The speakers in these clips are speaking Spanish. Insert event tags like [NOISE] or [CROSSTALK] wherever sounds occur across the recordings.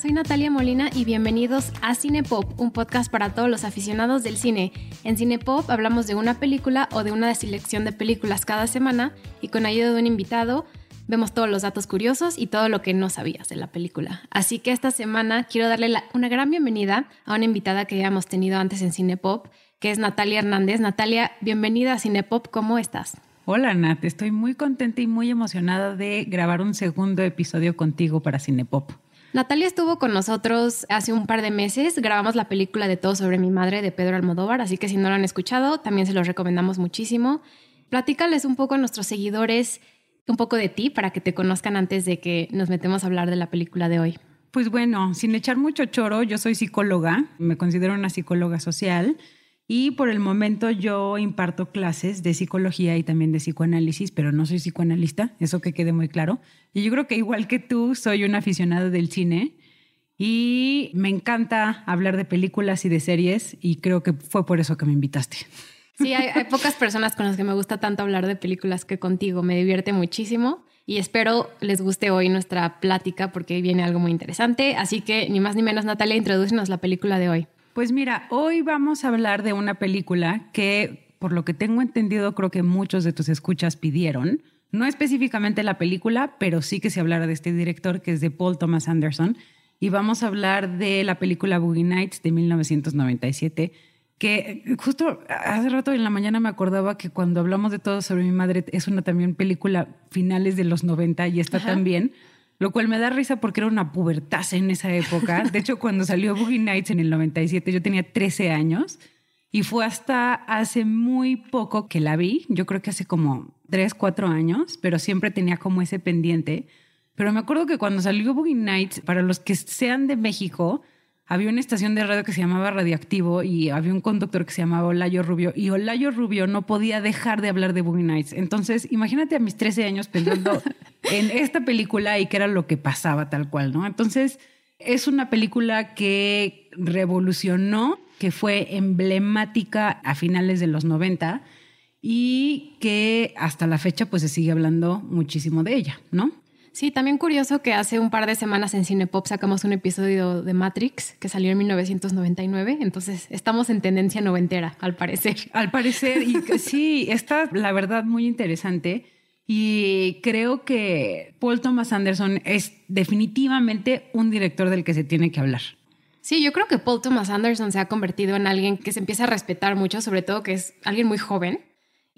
Soy Natalia Molina y bienvenidos a Cinepop, un podcast para todos los aficionados del cine. En Cinepop hablamos de una película o de una selección de películas cada semana y con ayuda de un invitado vemos todos los datos curiosos y todo lo que no sabías de la película. Así que esta semana quiero darle una gran bienvenida a una invitada que ya hemos tenido antes en Cinepop, que es Natalia Hernández. Natalia, bienvenida a Cinepop, ¿cómo estás? Hola Nat, estoy muy contenta y muy emocionada de grabar un segundo episodio contigo para Cinepop. Natalia estuvo con nosotros hace un par de meses, grabamos la película de Todo sobre mi madre de Pedro Almodóvar, así que si no lo han escuchado, también se los recomendamos muchísimo. Platícales un poco a nuestros seguidores, un poco de ti, para que te conozcan antes de que nos metemos a hablar de la película de hoy. Pues bueno, sin echar mucho choro, yo soy psicóloga, me considero una psicóloga social. Y por el momento yo imparto clases de psicología y también de psicoanálisis, pero no soy psicoanalista, eso que quede muy claro. Y yo creo que igual que tú, soy un aficionado del cine y me encanta hablar de películas y de series y creo que fue por eso que me invitaste. Sí, hay, pocas personas con las que me gusta tanto hablar de películas que contigo, me divierte muchísimo y espero les guste hoy nuestra plática porque viene algo muy interesante. Así que ni más ni menos, Natalia, introducenos la película de hoy. Pues mira, hoy vamos a hablar de una película que, por lo que tengo entendido, creo que muchos de tus escuchas pidieron. No específicamente la película, pero sí que se hablara de este director que es de Paul Thomas Anderson. Y vamos a hablar de la película Boogie Nights de 1997, que justo hace rato en la mañana me acordaba que cuando hablamos de todo sobre mi madre es una también película finales de los 90 y está también lo cual me da risa porque era una pubertad en esa época. De hecho, cuando salió Boogie Nights en el 97, yo tenía 13 años y fue hasta hace muy poco que la vi. Yo creo que hace como 3, 4 años, pero siempre tenía como ese pendiente. Pero me acuerdo que cuando salió Boogie Nights, para los que sean de México, había una estación de radio que se llamaba Radioactivo y había un conductor que se llamaba Olayo Rubio y Olayo Rubio no podía dejar de hablar de Boogie Nights. Entonces, imagínate a mis 13 años pensando [LAUGHS] en esta película y qué era lo que pasaba tal cual, ¿no? Entonces, es una película que revolucionó, que fue emblemática a finales de los 90 y que hasta la fecha pues se sigue hablando muchísimo de ella, ¿no? Sí, también curioso que hace un par de semanas en Cinepop sacamos un episodio de Matrix que salió en 1999, entonces estamos en tendencia noventera, al parecer. [LAUGHS] Al parecer, y sí, está la verdad muy interesante. Y creo que Paul Thomas Anderson es definitivamente un director del que se tiene que hablar. Sí, yo creo que Paul Thomas Anderson se ha convertido en alguien que se empieza a respetar mucho, sobre todo que es alguien muy joven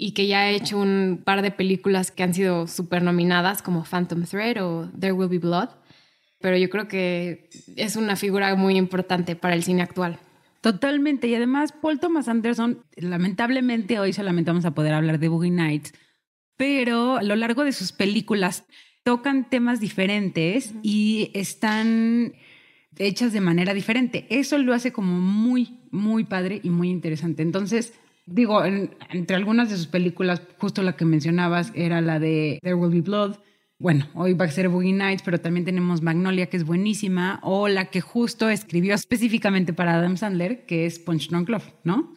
y que ya ha hecho un par de películas que han sido súper nominadas como Phantom Thread o There Will Be Blood, pero yo creo que es una figura muy importante para el cine actual. Totalmente, y además Paul Thomas Anderson, lamentablemente hoy solamente vamos a poder hablar de Boogie Nights, pero a lo largo de sus películas tocan temas diferentes y están hechas de manera diferente. Eso lo hace como muy, muy padre y muy interesante. Entonces, digo, entre algunas de sus películas, justo la que mencionabas era la de There Will Be Blood. Bueno, hoy va a ser Boogie Nights, pero también tenemos Magnolia, que es buenísima, o la que justo escribió específicamente para Adam Sandler, que es Punch Drunk Love, ¿no?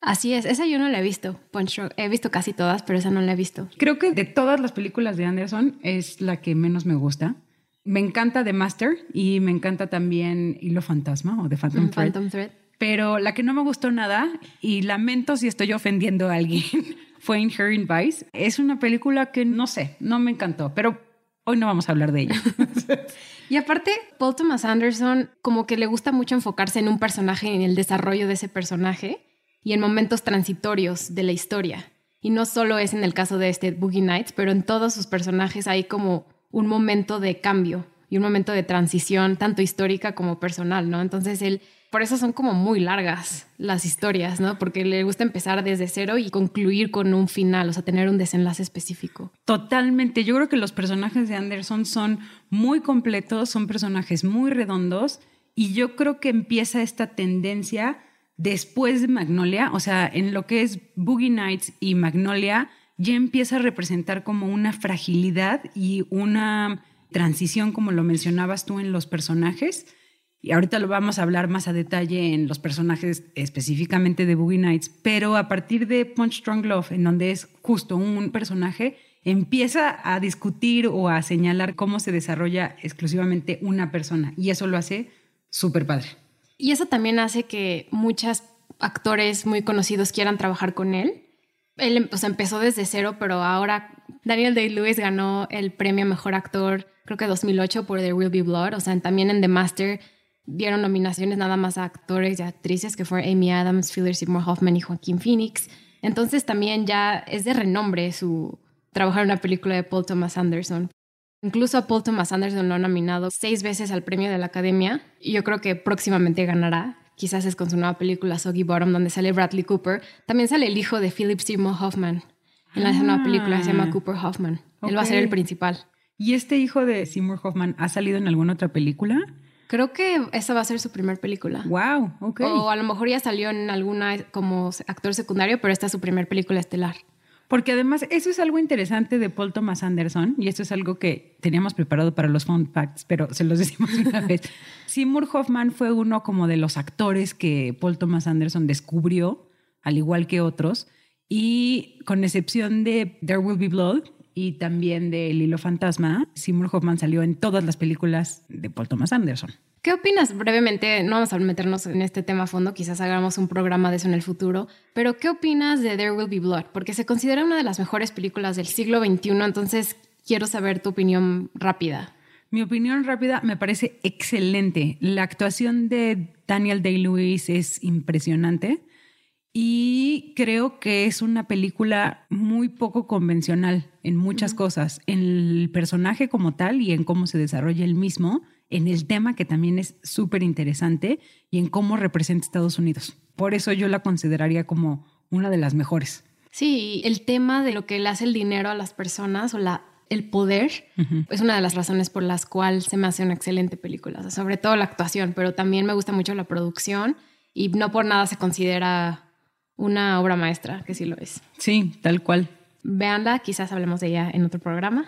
Así es, esa yo no la he visto. Punch Drunk, he visto casi todas, pero esa no la he visto. Creo que de todas las películas de Anderson es la que menos me gusta. Me encanta The Master y me encanta también Hilo Fantasma o The Phantom, mm, Phantom Thread pero la que no me gustó nada, y lamento si estoy ofendiendo a alguien, [LAUGHS] fue Inherent Vice. Es una película que no sé, no me encantó, pero hoy no vamos a hablar de ella. [LAUGHS] y aparte, Paul Thomas Anderson como que le gusta mucho enfocarse en un personaje, en el desarrollo de ese personaje y en momentos transitorios de la historia. Y no solo es en el caso de este Boogie Nights, pero en todos sus personajes hay como un momento de cambio y un momento de transición, tanto histórica como personal, ¿no? Entonces él por eso son como muy largas las historias, ¿no? Porque le gusta empezar desde cero y concluir con un final, o sea, tener un desenlace específico. Totalmente. Yo creo que los personajes de Anderson son muy completos, son personajes muy redondos y yo creo que empieza esta tendencia después de Magnolia, o sea, en lo que es Boogie Nights y Magnolia, ya empieza a representar como una fragilidad y una transición, como lo mencionabas tú en los personajes y ahorita lo vamos a hablar más a detalle en los personajes específicamente de Boogie Nights, pero a partir de Punch Strong Love, en donde es justo un personaje, empieza a discutir o a señalar cómo se desarrolla exclusivamente una persona y eso lo hace súper padre. Y eso también hace que muchos actores muy conocidos quieran trabajar con él. Él empezó desde cero, pero ahora Daniel Day-Lewis ganó el premio Mejor Actor, creo que 2008 por The Real Be Blood. O sea, también en The Master dieron nominaciones nada más a actores y actrices que fueron Amy Adams, Philip Seymour Hoffman y Joaquín Phoenix. Entonces también ya es de renombre su trabajar en una película de Paul Thomas Anderson. Incluso a Paul Thomas Anderson lo ha nominado seis veces al premio de la Academia y yo creo que próximamente ganará. Quizás es con su nueva película Soggy Bottom, donde sale Bradley Cooper. También sale el hijo de Philip Seymour Hoffman en la nueva película, se llama ah. Cooper Hoffman. Él va a ser el principal. ¿Y este hijo de Seymour Hoffman ha salido en alguna otra película? Creo que esa va a ser su primer película. Wow, ok. O a lo mejor ya salió en alguna como actor secundario, pero esta es su primer película estelar. Porque además eso es algo interesante de Paul Thomas Anderson y esto es algo que teníamos preparado para los fun facts, pero se los decimos una [LAUGHS] vez. Seymour Hoffman fue uno como de los actores que Paul Thomas Anderson descubrió, al igual que otros, y con excepción de There Will Be Blood y también de El Hilo Fantasma, Seymour Hoffman salió en todas las películas de Paul Thomas Anderson. ¿Qué opinas brevemente? No vamos a meternos en este tema a fondo, quizás hagamos un programa de eso en el futuro, pero ¿qué opinas de There Will Be Blood? Porque se considera una de las mejores películas del siglo XXI, entonces quiero saber tu opinión rápida. Mi opinión rápida me parece excelente. La actuación de Daniel Day-Lewis es impresionante y creo que es una película muy poco convencional en muchas cosas, en el personaje como tal y en cómo se desarrolla el mismo en el tema que también es súper interesante y en cómo representa Estados Unidos. Por eso yo la consideraría como una de las mejores. Sí, el tema de lo que le hace el dinero a las personas o la, el poder es una de las razones por las cuales se me hace una excelente película, sobre todo la actuación, pero también me gusta mucho la producción y no por nada se considera una obra maestra, que sí lo es. Sí, tal cual. Véanla, quizás hablemos de ella en otro programa.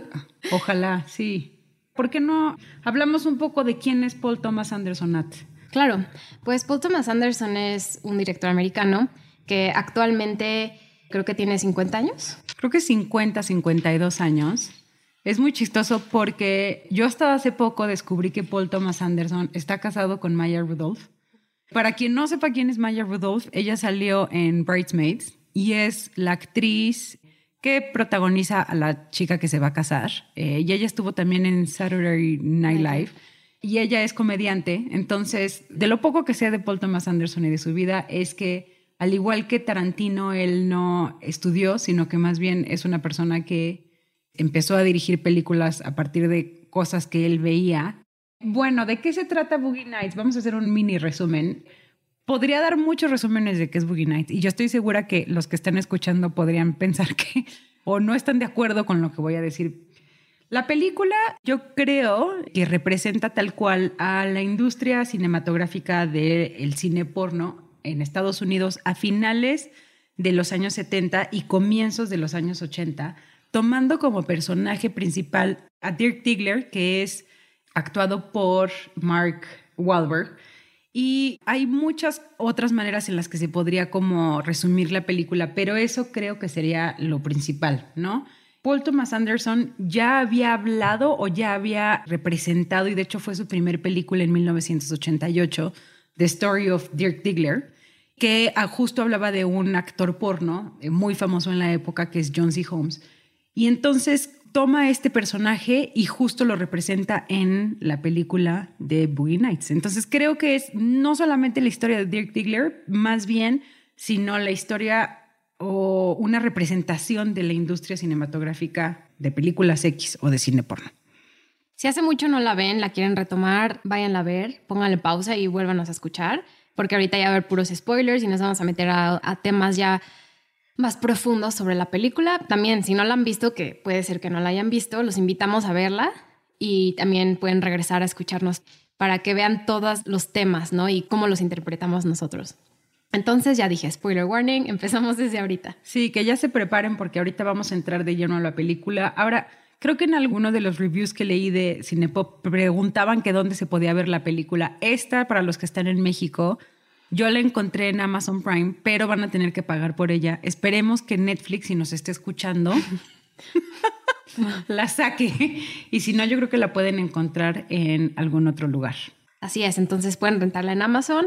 [LAUGHS] Ojalá, sí. ¿por qué no hablamos un poco de quién es Paul Thomas Anderson Claro, pues Paul Thomas Anderson es un director americano que actualmente creo que tiene 50 años. Creo que 50, 52 años. Es muy chistoso porque yo hasta hace poco descubrí que Paul Thomas Anderson está casado con Maya Rudolph. Para quien no sepa quién es Maya Rudolph, ella salió en Bridesmaids y es la actriz que protagoniza a la chica que se va a casar. Eh, y ella estuvo también en Saturday Night Live. Y ella es comediante. Entonces, de lo poco que sé de Paul Thomas Anderson y de su vida, es que, al igual que Tarantino, él no estudió, sino que más bien es una persona que empezó a dirigir películas a partir de cosas que él veía. Bueno, ¿de qué se trata Boogie Nights? Vamos a hacer un mini resumen podría dar muchos resúmenes de qué es Boogie Nights y yo estoy segura que los que están escuchando podrían [LAUGHS] pensar que o no están de acuerdo con lo que voy a decir. La película yo creo que representa tal cual a la industria cinematográfica del cine porno en Estados Unidos a finales de los años 70 y comienzos de los años 80, tomando como personaje principal a Dirk Diggler, que es actuado por Mark Wahlberg, y hay muchas otras maneras en las que se podría como resumir la película, pero eso creo que sería lo principal, ¿no? Paul Thomas Anderson ya había hablado o ya había representado, y de hecho fue su primer película en 1988, The Story of Dirk Diggler, que justo hablaba de un actor porno eh, muy famoso en la época que es John C. Holmes. Y entonces toma este personaje y justo lo representa en la película de Boogie Nights. Entonces creo que es no solamente la historia de Dirk Diggler, más bien, sino la historia o una representación de la industria cinematográfica de películas X o de cine porno. Si hace mucho no la ven, la quieren retomar, váyanla a ver, pónganle pausa y vuélvanos a escuchar, porque ahorita ya va a haber puros spoilers y nos vamos a meter a temas ya más profundos sobre la película. También, si no la han visto, que puede ser que no la hayan visto, los invitamos a verla y también pueden regresar a escucharnos para que vean todos los temas, ¿no? Y cómo los interpretamos nosotros. Entonces ya dije, spoiler warning, [LAUGHS] empezamos desde ahorita. Sí, que ya se preparen porque ahorita vamos a entrar de lleno a la película. Ahora, creo que en alguno de los reviews que leí de Cinepop preguntaban que dónde se podía ver la película. Esta, para los que están en México, yo la encontré en Amazon Prime, pero van a tener que pagar por ella. Esperemos que Netflix, si nos esté escuchando, [LAUGHS] la saque. Y si no, yo creo que la pueden encontrar en algún otro lugar. Así es, entonces pueden rentarla en Amazon.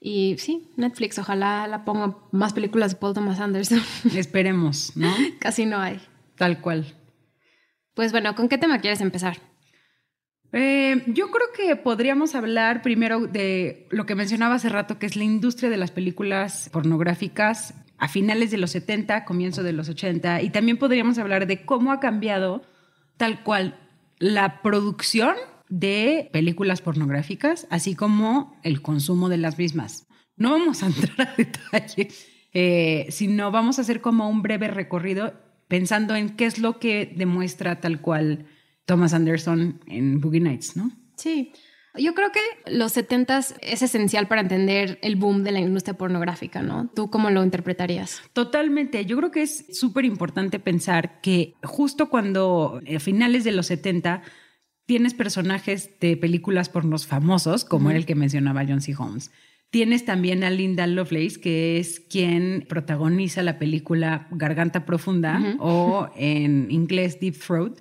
Y sí, Netflix, ojalá la ponga más películas de Paul Thomas Anderson. [LAUGHS] Esperemos, ¿no? Casi no hay. Tal cual. Pues bueno, ¿con qué tema quieres empezar? Eh, yo creo que podríamos hablar primero de lo que mencionaba hace rato, que es la industria de las películas pornográficas a finales de los 70, comienzo de los 80, y también podríamos hablar de cómo ha cambiado tal cual la producción de películas pornográficas, así como el consumo de las mismas. No vamos a [LAUGHS] entrar a detalle, eh, sino vamos a hacer como un breve recorrido pensando en qué es lo que demuestra tal cual Thomas Anderson en Boogie Nights, ¿no? Sí. Yo creo que los 70 es esencial para entender el boom de la industria pornográfica, ¿no? ¿Tú cómo lo interpretarías? Totalmente. Yo creo que es súper importante pensar que justo cuando a finales de los 70 tienes personajes de películas pornos famosos, como era el que mencionaba John C. Holmes. Tienes también a Linda Lovelace, que es quien protagoniza la película Garganta Profunda o en inglés Deep Throat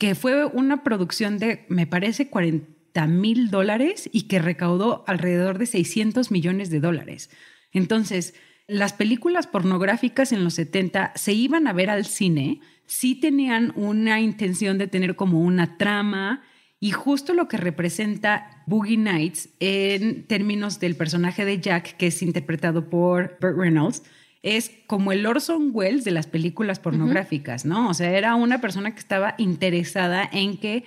que fue una producción de, me parece, 40 mil dólares y que recaudó alrededor de 600 millones de dólares. Entonces, las películas pornográficas en los 70 se iban a ver al cine, sí tenían una intención de tener como una trama y justo lo que representa Boogie Nights en términos del personaje de Jack, que es interpretado por Burt Reynolds, es como el Orson Welles de las películas pornográficas, ¿no? O sea, era una persona que estaba interesada en que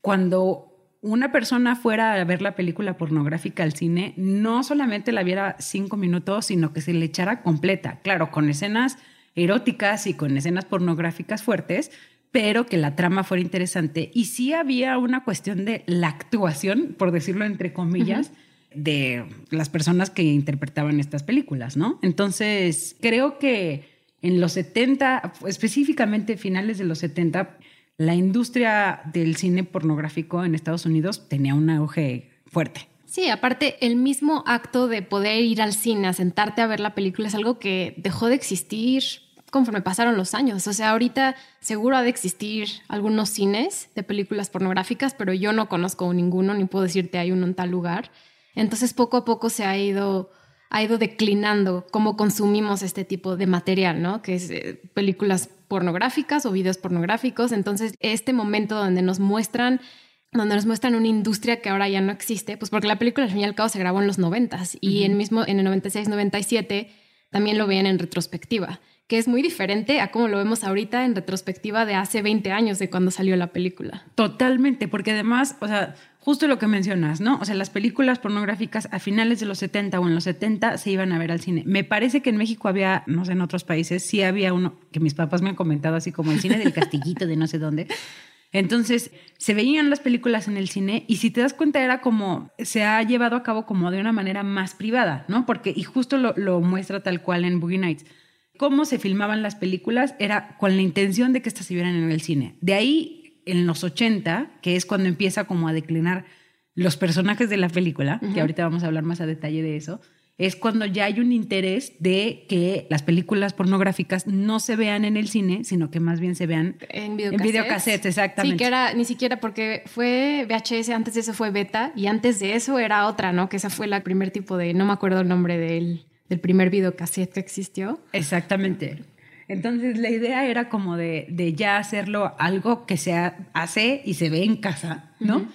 cuando una persona fuera a ver la película pornográfica al cine, no solamente la viera cinco minutos, sino que se le echara completa, claro, con escenas eróticas y con escenas pornográficas fuertes, pero que la trama fuera interesante. Y sí había una cuestión de la actuación, por decirlo entre comillas, de las personas que interpretaban estas películas, ¿no? Entonces, creo que en los 70, específicamente finales de los 70, la industria del cine pornográfico en Estados Unidos tenía un auge fuerte. Sí, aparte, el mismo acto de poder ir al cine, a sentarte a ver la película, es algo que dejó de existir conforme pasaron los años. O sea, ahorita seguro ha de existir algunos cines de películas pornográficas, pero yo no conozco ninguno, ni puedo decirte hay uno en tal lugar. Entonces poco a poco se ha ido, ha ido declinando cómo consumimos este tipo de material, ¿no? Que es eh, películas pornográficas o videos pornográficos. Entonces este momento donde nos muestran donde nos muestran una industria que ahora ya no existe, pues porque la película al fin y al cabo se grabó en los 90 y en mismo en el 96-97 también lo veían en retrospectiva, que es muy diferente a cómo lo vemos ahorita en retrospectiva de hace 20 años de cuando salió la película. Totalmente, porque además, o sea, justo lo que mencionas, ¿no? O sea, las películas pornográficas a finales de los 70 o en los 70 se iban a ver al cine. Me parece que en México había, no sé, en otros países, sí había uno que mis papás me han comentado así como el cine del castillito de no sé dónde. Entonces, se veían las películas en el cine y si te das cuenta era como, se ha llevado a cabo como de una manera más privada, ¿no? Porque, y justo lo, muestra tal cual en Boogie Nights, cómo se filmaban las películas era con la intención de que estas se vieran en el cine. De ahí en los 80, que es cuando empieza como a declinar los personajes de la película, que ahorita vamos a hablar más a detalle de eso, es cuando ya hay un interés de que las películas pornográficas no se vean en el cine, sino que más bien se vean en videocassettes. En exactamente. Sí, que era ni siquiera porque fue VHS, antes de eso fue beta, y antes de eso era otra, ¿no? Que esa fue la primer tipo de, no me acuerdo el nombre del, del primer videocassette que existió. Exactamente. Entonces la idea era como de, ya hacerlo algo que se hace y se ve en casa, ¿no?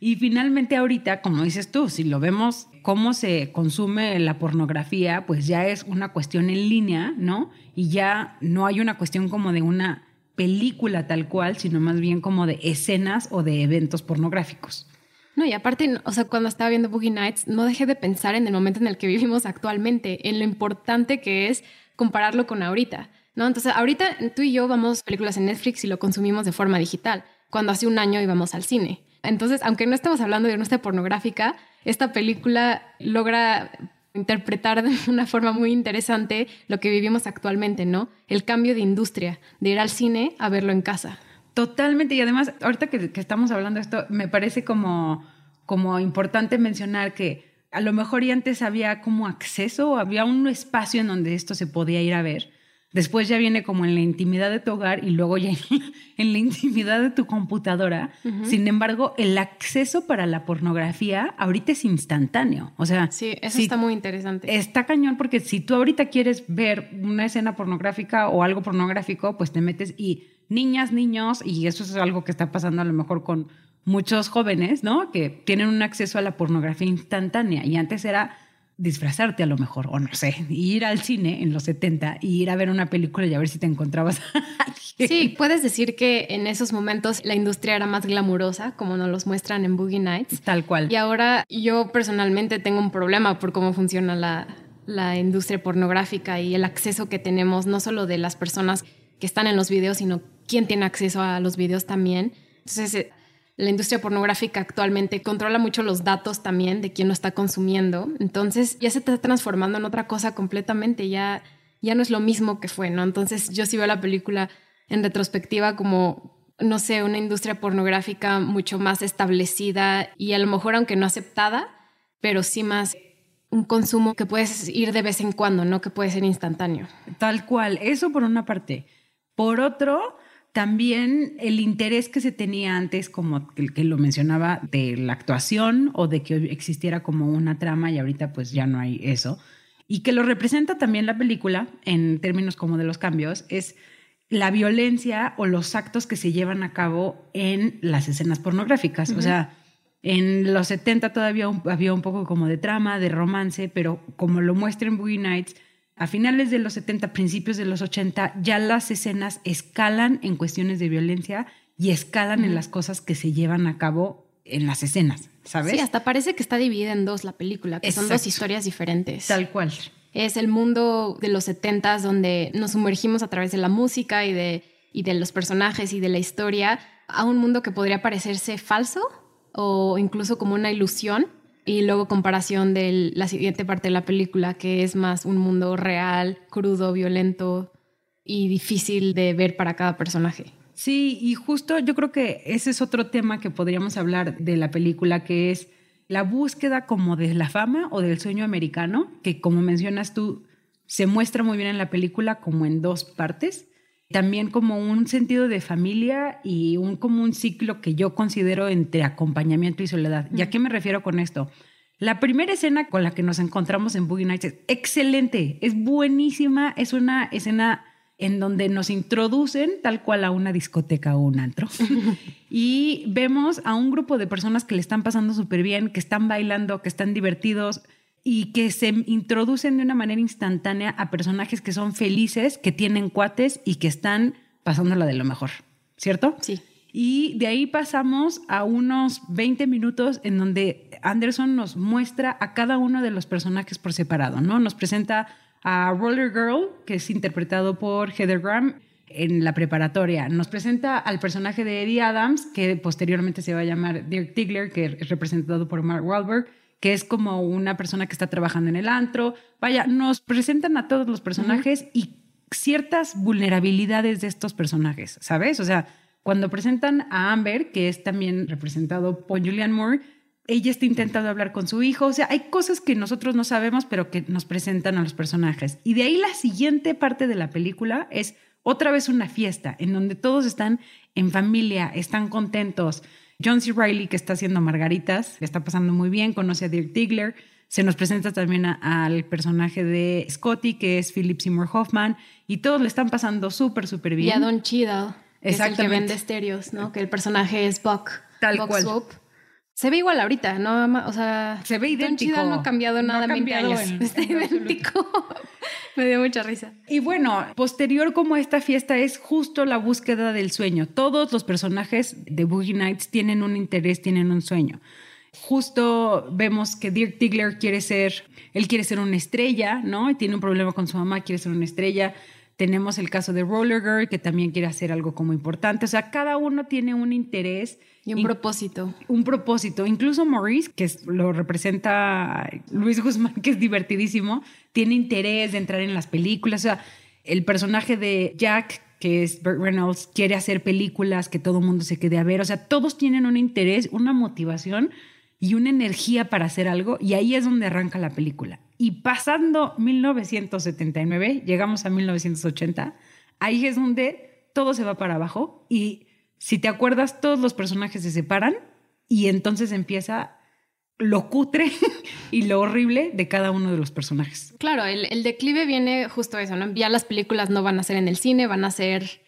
Y finalmente ahorita, como dices tú, si lo vemos cómo se consume la pornografía, pues ya es una cuestión en línea, ¿no? Y ya no hay una cuestión como de una película tal cual, sino más bien como de escenas o de eventos pornográficos. No, y aparte, o sea, cuando estaba viendo Boogie Nights, no dejé de pensar en el momento en el que vivimos actualmente, en lo importante que es compararlo con ahorita. ¿No? Entonces, ahorita tú y yo vamos películas en Netflix y lo consumimos de forma digital, cuando hace un año íbamos al cine. Entonces, aunque no estemos hablando de una pornográfica, esta película logra interpretar de [LAUGHS] una forma muy interesante lo que vivimos actualmente, ¿no? El cambio de industria, de ir al cine a verlo en casa. Totalmente, y además, ahorita que, estamos hablando de esto, me parece como, como importante mencionar que a lo mejor y antes había como acceso, había un espacio en donde esto se podía ir a ver después ya viene como en la intimidad de tu hogar y luego ya [LAUGHS] en la intimidad de tu computadora. Sin embargo, el acceso para la pornografía ahorita es instantáneo. O sea, sí, eso está muy interesante. Está cañón porque si tú ahorita quieres ver una escena pornográfica o algo pornográfico, pues te metes y niñas, niños, y eso es algo que está pasando a lo mejor con muchos jóvenes, ¿no? Que tienen un acceso a la pornografía instantánea y antes era disfrazarte a lo mejor, o no sé, ir al cine en los 70 y ir a ver una película y a ver si te encontrabas. sí, puedes decir que en esos momentos la industria era más glamurosa, como nos los muestran en Boogie Nights. Tal cual. Y ahora yo personalmente tengo un problema por cómo funciona la, la industria pornográfica y el acceso que tenemos, no solo de las personas que están en los videos, sino quién tiene acceso a los videos también. Entonces, eh, la industria pornográfica actualmente controla mucho los datos también de quién lo está consumiendo. Entonces ya se está transformando en otra cosa completamente, ya, ya no es lo mismo que fue, ¿no? Entonces yo sí veo la película en retrospectiva como, no sé, una industria pornográfica mucho más establecida y a lo mejor aunque no aceptada, pero sí más un consumo que puedes ir de vez en cuando, no que puede ser instantáneo. Tal cual, eso por una parte. Por otro, también el interés que se tenía antes, como el que lo mencionaba, de la actuación o de que existiera como una trama y ahorita pues ya no hay eso. Y que lo representa también la película en términos como de los cambios, es la violencia o los actos que se llevan a cabo en las escenas pornográficas. O sea, en los 70 todavía había un poco como de trama, de romance, pero como lo muestra en Boogie Nights, a finales de los 70, principios de los 80, ya las escenas escalan en cuestiones de violencia y escalan en las cosas que se llevan a cabo en las escenas, ¿sabes? Sí, hasta parece que está dividida en dos la película, que son dos historias diferentes. Tal cual. Es el mundo de los 70 donde nos sumergimos a través de la música y de, y de los personajes y de la historia a un mundo que podría parecerse falso o incluso como una ilusión y luego comparación de la siguiente parte de la película, que es más un mundo real, crudo, violento y difícil de ver para cada personaje. Sí, y justo yo creo que ese es otro tema que podríamos hablar de la película, que es la búsqueda como de la fama o del sueño americano, que como mencionas tú, se muestra muy bien en la película como en dos partes también como un sentido de familia y un como un ciclo que yo considero entre acompañamiento y soledad. ¿Y a qué me refiero con esto? La primera escena con la que nos encontramos en Boogie Nights es excelente, es buenísima, es una escena en donde nos introducen tal cual a una discoteca o un antro. [LAUGHS] y vemos a un grupo de personas que le están pasando súper bien, que están bailando, que están divertidos, y que se introducen de una manera instantánea a personajes que son felices, que tienen cuates y que están pasándola de lo mejor, ¿cierto? Sí. Y de ahí pasamos a unos 20 minutos en donde Anderson nos muestra a cada uno de los personajes por separado, ¿no? Nos presenta a Roller Girl, que es interpretado por Heather Graham en la preparatoria. Nos presenta al personaje de Eddie Adams, que posteriormente se va a llamar Dirk Tigler, que es representado por Mark Wahlberg que es como una persona que está trabajando en el antro. Vaya, nos presentan a todos los personajes y ciertas vulnerabilidades de estos personajes, ¿sabes? O sea, cuando presentan a Amber, que es también representado por Julianne Moore, ella está intentando hablar con su hijo. O sea, hay cosas que nosotros no sabemos, pero que nos presentan a los personajes. Y de ahí la siguiente parte de la película es otra vez una fiesta en donde todos están en familia, están contentos. John C. Riley, que está haciendo Margaritas, le está pasando muy bien, conoce a Dirk Diggler. Se nos presenta también al personaje de Scotty, que es Philip Seymour Hoffman, y todos le están pasando súper, súper bien. Y a Don Cheadle, es el que vende estéreos, ¿no? Que el personaje es Buck. Tal cual. Se ve igual ahorita, ¿no? O sea, se ve idéntico. no ha cambiado nada en 20 años. [LAUGHS] Está idéntico. [LAUGHS] Me dio mucha risa. Y bueno, posterior como esta fiesta es justo la búsqueda del sueño. Todos los personajes de Boogie Nights tienen un interés, tienen un sueño. Justo vemos que Dirk Tigler quiere ser, él quiere ser una estrella, ¿no? Y tiene un problema con su mamá, quiere ser una estrella. Tenemos el caso de Roller Girl, que también quiere hacer algo como importante. O sea, cada uno tiene un interés. Y un propósito. Un propósito. Incluso Maurice, que lo representa Luis Guzmán, [LAUGHS] que es divertidísimo, tiene interés de entrar en las películas. O sea, el personaje de Jack, que es Burt Reynolds, quiere hacer películas que todo el mundo se quede a ver. O sea, todos tienen un interés, una motivación y una energía para hacer algo y ahí es donde arranca la película. Y pasando 1979, llegamos a 1980, ahí es donde todo se va para abajo y si te acuerdas, todos los personajes se separan y entonces empieza lo cutre [LAUGHS] y lo horrible de cada uno de los personajes. Claro, el, declive viene justo eso, ¿no? Ya las películas no van a ser en el cine, van a ser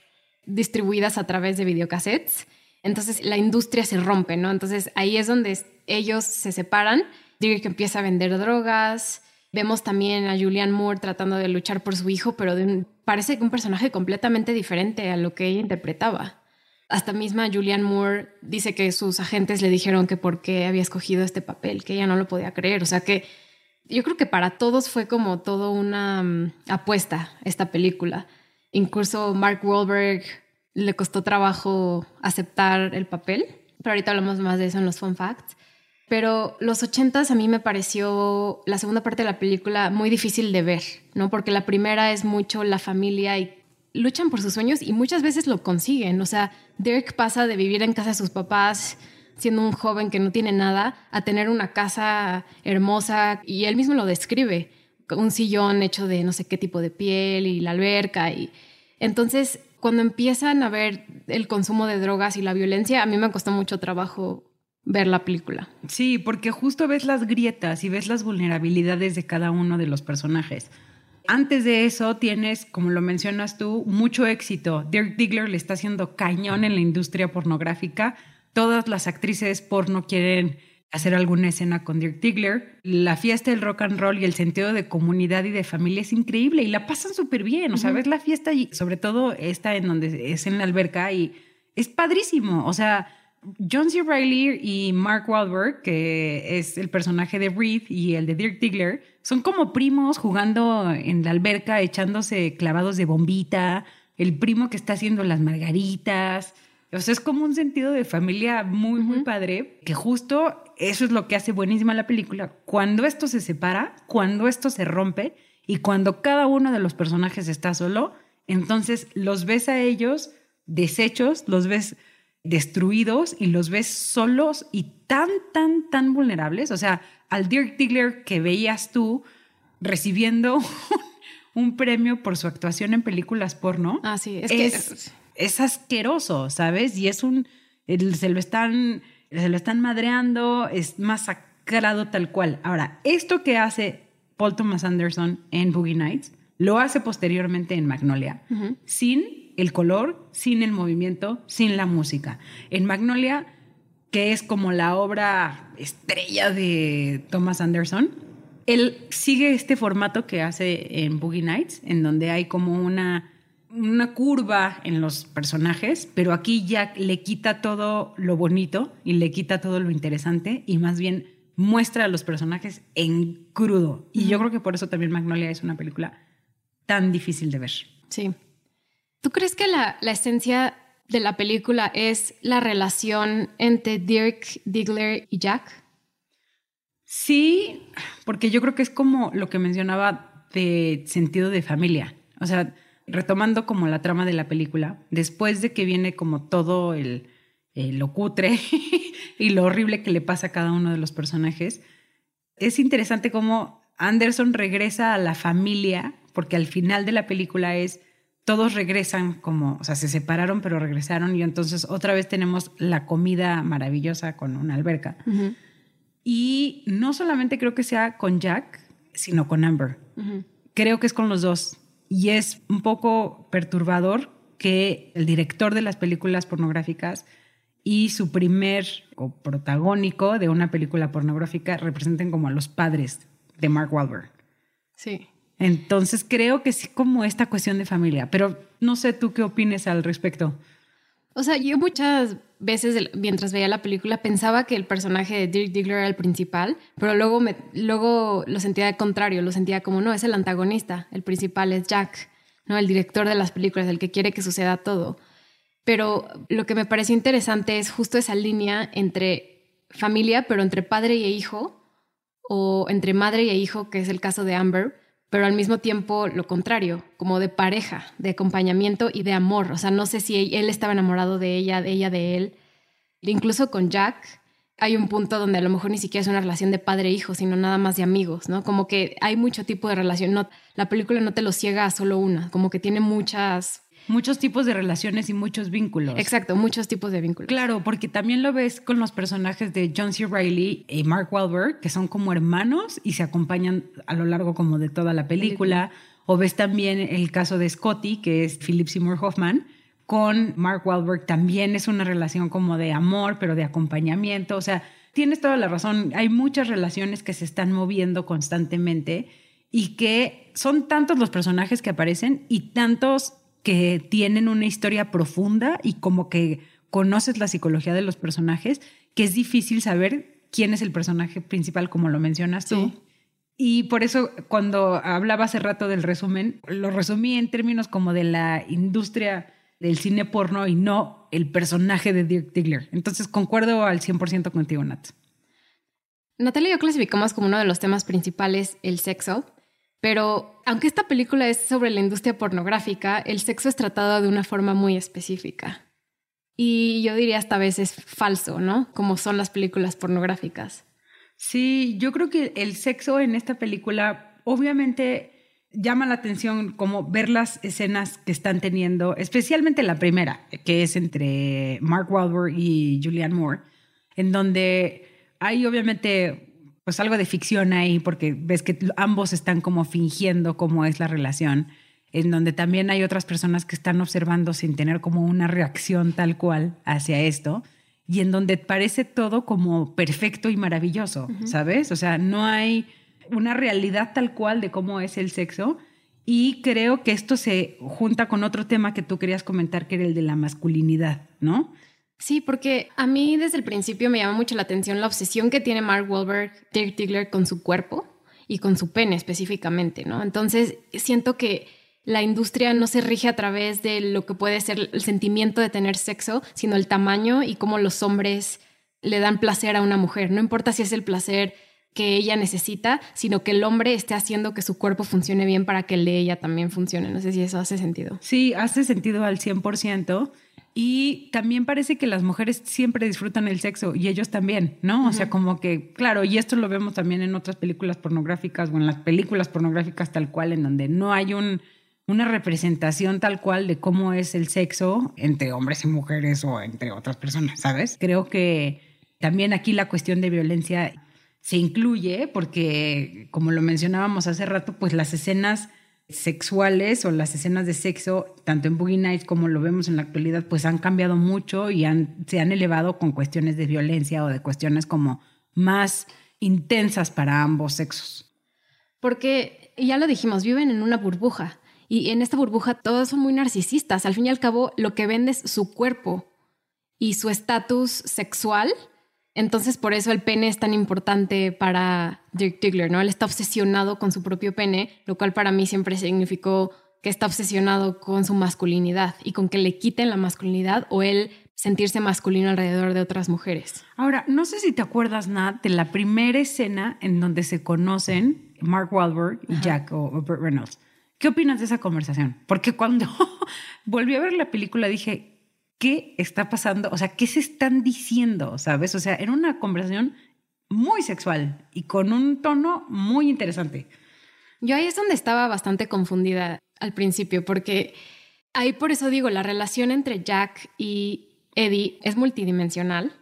distribuidas a través de videocassettes. Entonces la industria se rompe, ¿no? Entonces ahí es donde ellos se separan. Dirk empieza a vender drogas. Vemos también a Julianne Moore tratando de luchar por su hijo, pero parece que un personaje completamente diferente a lo que ella interpretaba. Hasta misma Julianne Moore dice que sus agentes le dijeron que por qué había escogido este papel, que ella no lo podía creer. O sea que yo creo que para todos fue como todo una mm, apuesta esta película. Incluso Mark Wahlberg le costó trabajo aceptar el papel, pero ahorita hablamos más de eso en los fun facts. Pero los ochentas a mí me pareció la segunda parte de la película muy difícil de ver, ¿no? Porque la primera es mucho la familia y luchan por sus sueños y muchas veces lo consiguen. O sea, Dirk pasa de vivir en casa de sus papás siendo un joven que no tiene nada a tener una casa hermosa y él mismo lo describe, un sillón hecho de no sé qué tipo de piel y la alberca y entonces cuando empiezan a ver el consumo de drogas y la violencia, a mí me costó mucho trabajo ver la película. Sí, porque justo ves las grietas y ves las vulnerabilidades de cada uno de los personajes. Antes de eso tienes, como lo mencionas tú, mucho éxito. Dirk Diggler le está haciendo cañón en la industria pornográfica. Todas las actrices porno quieren hacer alguna escena con Dirk Diggler. La fiesta del rock and roll y el sentido de comunidad y de familia es increíble y la pasan súper bien. O sea, ves la fiesta y sobre todo esta en donde es en la alberca y es padrísimo. O sea, John C. Reilly y Mark Wahlberg, que es el personaje de Reed y el de Dirk Diggler, son como primos jugando en la alberca, echándose clavados de bombita, el primo que está haciendo las margaritas. O sea, es como un sentido de familia muy, muy padre, que justo eso es lo que hace buenísima la película. Cuando esto se separa, cuando esto se rompe y cuando cada uno de los personajes está solo, entonces los ves a ellos deshechos, los ves destruidos y los ves solos y tan, tan, tan vulnerables. O sea, al Dirk Diggler que veías tú recibiendo [LAUGHS] un premio por su actuación en películas porno. Ah, sí, es, que es, asqueroso, ¿sabes? Y es un. Se lo están. Se lo están madreando, es masacrado tal cual. Ahora, esto que hace Paul Thomas Anderson en Boogie Nights, lo hace posteriormente en Magnolia, sin el color, sin el movimiento, sin la música. En Magnolia, que es como la obra estrella de Thomas Anderson, él sigue este formato que hace en Boogie Nights, en donde hay como una, una curva en los personajes, pero aquí ya le quita todo lo bonito y le quita todo lo interesante y más bien muestra a los personajes en crudo. Y yo creo que por eso también Magnolia es una película tan difícil de ver. Sí. ¿Tú crees que la, esencia de la película es la relación entre Dirk Diggler y Jack? Sí, porque yo creo que es como lo que mencionaba de sentido de familia. O sea, retomando como la trama de la película, después de que viene como todo el, el lo cutre [LAUGHS] y lo horrible que le pasa a cada uno de los personajes, es interesante cómo Anderson regresa a la familia, porque al final de la película es todos regresan como, o sea, se separaron pero regresaron y entonces otra vez tenemos la comida maravillosa con una alberca. Y no solamente creo que sea con Jack, sino con Amber. Creo que es con los dos. Y es un poco perturbador que el director de las películas pornográficas y su primer o protagónico de una película pornográfica representen como a los padres de Mark Wahlberg. Sí. Entonces creo que sí como esta cuestión de familia, pero no sé tú qué opines al respecto. O sea, yo muchas veces mientras veía la película pensaba que el personaje de Dirk Diggler era el principal, pero luego, me, luego lo sentía de contrario, lo sentía como no, es el antagonista, el principal es Jack, ¿no? el director de las películas, el que quiere que suceda todo. Pero lo que me pareció interesante es justo esa línea entre familia, pero entre padre y hijo, o entre madre y hijo, que es el caso de Amber, pero al mismo tiempo lo contrario, como de pareja, de acompañamiento y de amor. O sea, no sé si él estaba enamorado de ella, de ella de él. Incluso con Jack, hay un punto donde a lo mejor ni siquiera es una relación de padre-hijo, sino nada más de amigos, ¿no? Como que hay mucho tipo de relación. No, la película no te lo ciega a solo una, como que tiene muchas... Muchos tipos de relaciones y muchos vínculos. Exacto, muchos tipos de vínculos. Claro, porque también lo ves con los personajes de John C. Reilly y Mark Wahlberg, que son como hermanos y se acompañan a lo largo como de toda la película. O ves también el caso de Scotty, que es Philip Seymour Hoffman, con Mark Wahlberg también es una relación como de amor, pero de acompañamiento. O sea, tienes toda la razón. Hay muchas relaciones que se están moviendo constantemente y que son tantos los personajes que aparecen y tantos que tienen una historia profunda y como que conoces la psicología de los personajes, que es difícil saber quién es el personaje principal, como lo mencionas tú. Y por eso cuando hablaba hace rato del resumen, lo resumí en términos como de la industria del cine porno y no el personaje de Dirk Diggler. Entonces concuerdo al 100% contigo, Nat. Natalia y yo clasificamos como uno de los temas principales el sexo, pero aunque esta película es sobre la industria pornográfica, el sexo es tratado de una forma muy específica. Y yo diría esta vez es falso, ¿no? Como son las películas pornográficas. Sí, yo creo que el sexo en esta película obviamente llama la atención como ver las escenas que están teniendo, especialmente la primera, que es entre Mark Wahlberg y Julianne Moore, en donde hay obviamente pues algo de ficción ahí, porque ves que ambos están como fingiendo cómo es la relación, en donde también hay otras personas que están observando sin tener como una reacción tal cual hacia esto, y en donde parece todo como perfecto y maravilloso, ¿sabes? O sea, no hay una realidad tal cual de cómo es el sexo. Y creo que esto se junta con otro tema que tú querías comentar, que era el de la masculinidad, ¿no? Sí, porque a mí desde el principio me llama mucho la atención la obsesión que tiene Mark Wahlberg, Dirk Diggler con su cuerpo y con su pene específicamente, ¿no? Entonces siento que la industria no se rige a través de lo que puede ser el sentimiento de tener sexo, sino el tamaño y cómo los hombres le dan placer a una mujer. No importa si es el placer que ella necesita, sino que el hombre esté haciendo que su cuerpo funcione bien para que el de ella también funcione. No sé si eso hace sentido. Sí, hace sentido al 100%. Y también parece que las mujeres siempre disfrutan el sexo y ellos también, ¿no? O sea, como que, claro, y esto lo vemos también en otras películas pornográficas o en las películas pornográficas tal cual, en donde no hay un, una representación tal cual de cómo es el sexo entre hombres y mujeres o entre otras personas, ¿sabes? Creo que también aquí la cuestión de violencia se incluye porque, como lo mencionábamos hace rato, pues las escenas sexuales o las escenas de sexo, tanto en Boogie Nights como lo vemos en la actualidad, pues han cambiado mucho y se han elevado con cuestiones de violencia o de cuestiones como más intensas para ambos sexos. Porque, ya lo dijimos, viven en una burbuja y en esta burbuja todos son muy narcisistas. Al fin y al cabo, lo que vende es su cuerpo y su estatus sexual entonces, por eso el pene es tan importante para Dirk Diggler, ¿no? Él está obsesionado con su propio pene, lo cual para mí siempre significó que está obsesionado con su masculinidad y con que le quiten la masculinidad o él sentirse masculino alrededor de otras mujeres. Ahora, no sé si te acuerdas, Nat, de la primera escena en donde se conocen Mark Wahlberg y Jack o, o Burt Reynolds. ¿Qué opinas de esa conversación? Porque cuando [LAUGHS] volví a ver la película dije, qué está pasando, o sea, qué se están diciendo, ¿sabes? O sea, era una conversación muy sexual y con un tono muy interesante. Yo ahí es donde estaba bastante confundida al principio, porque ahí por eso digo, la relación entre Jack y Eddie es multidimensional.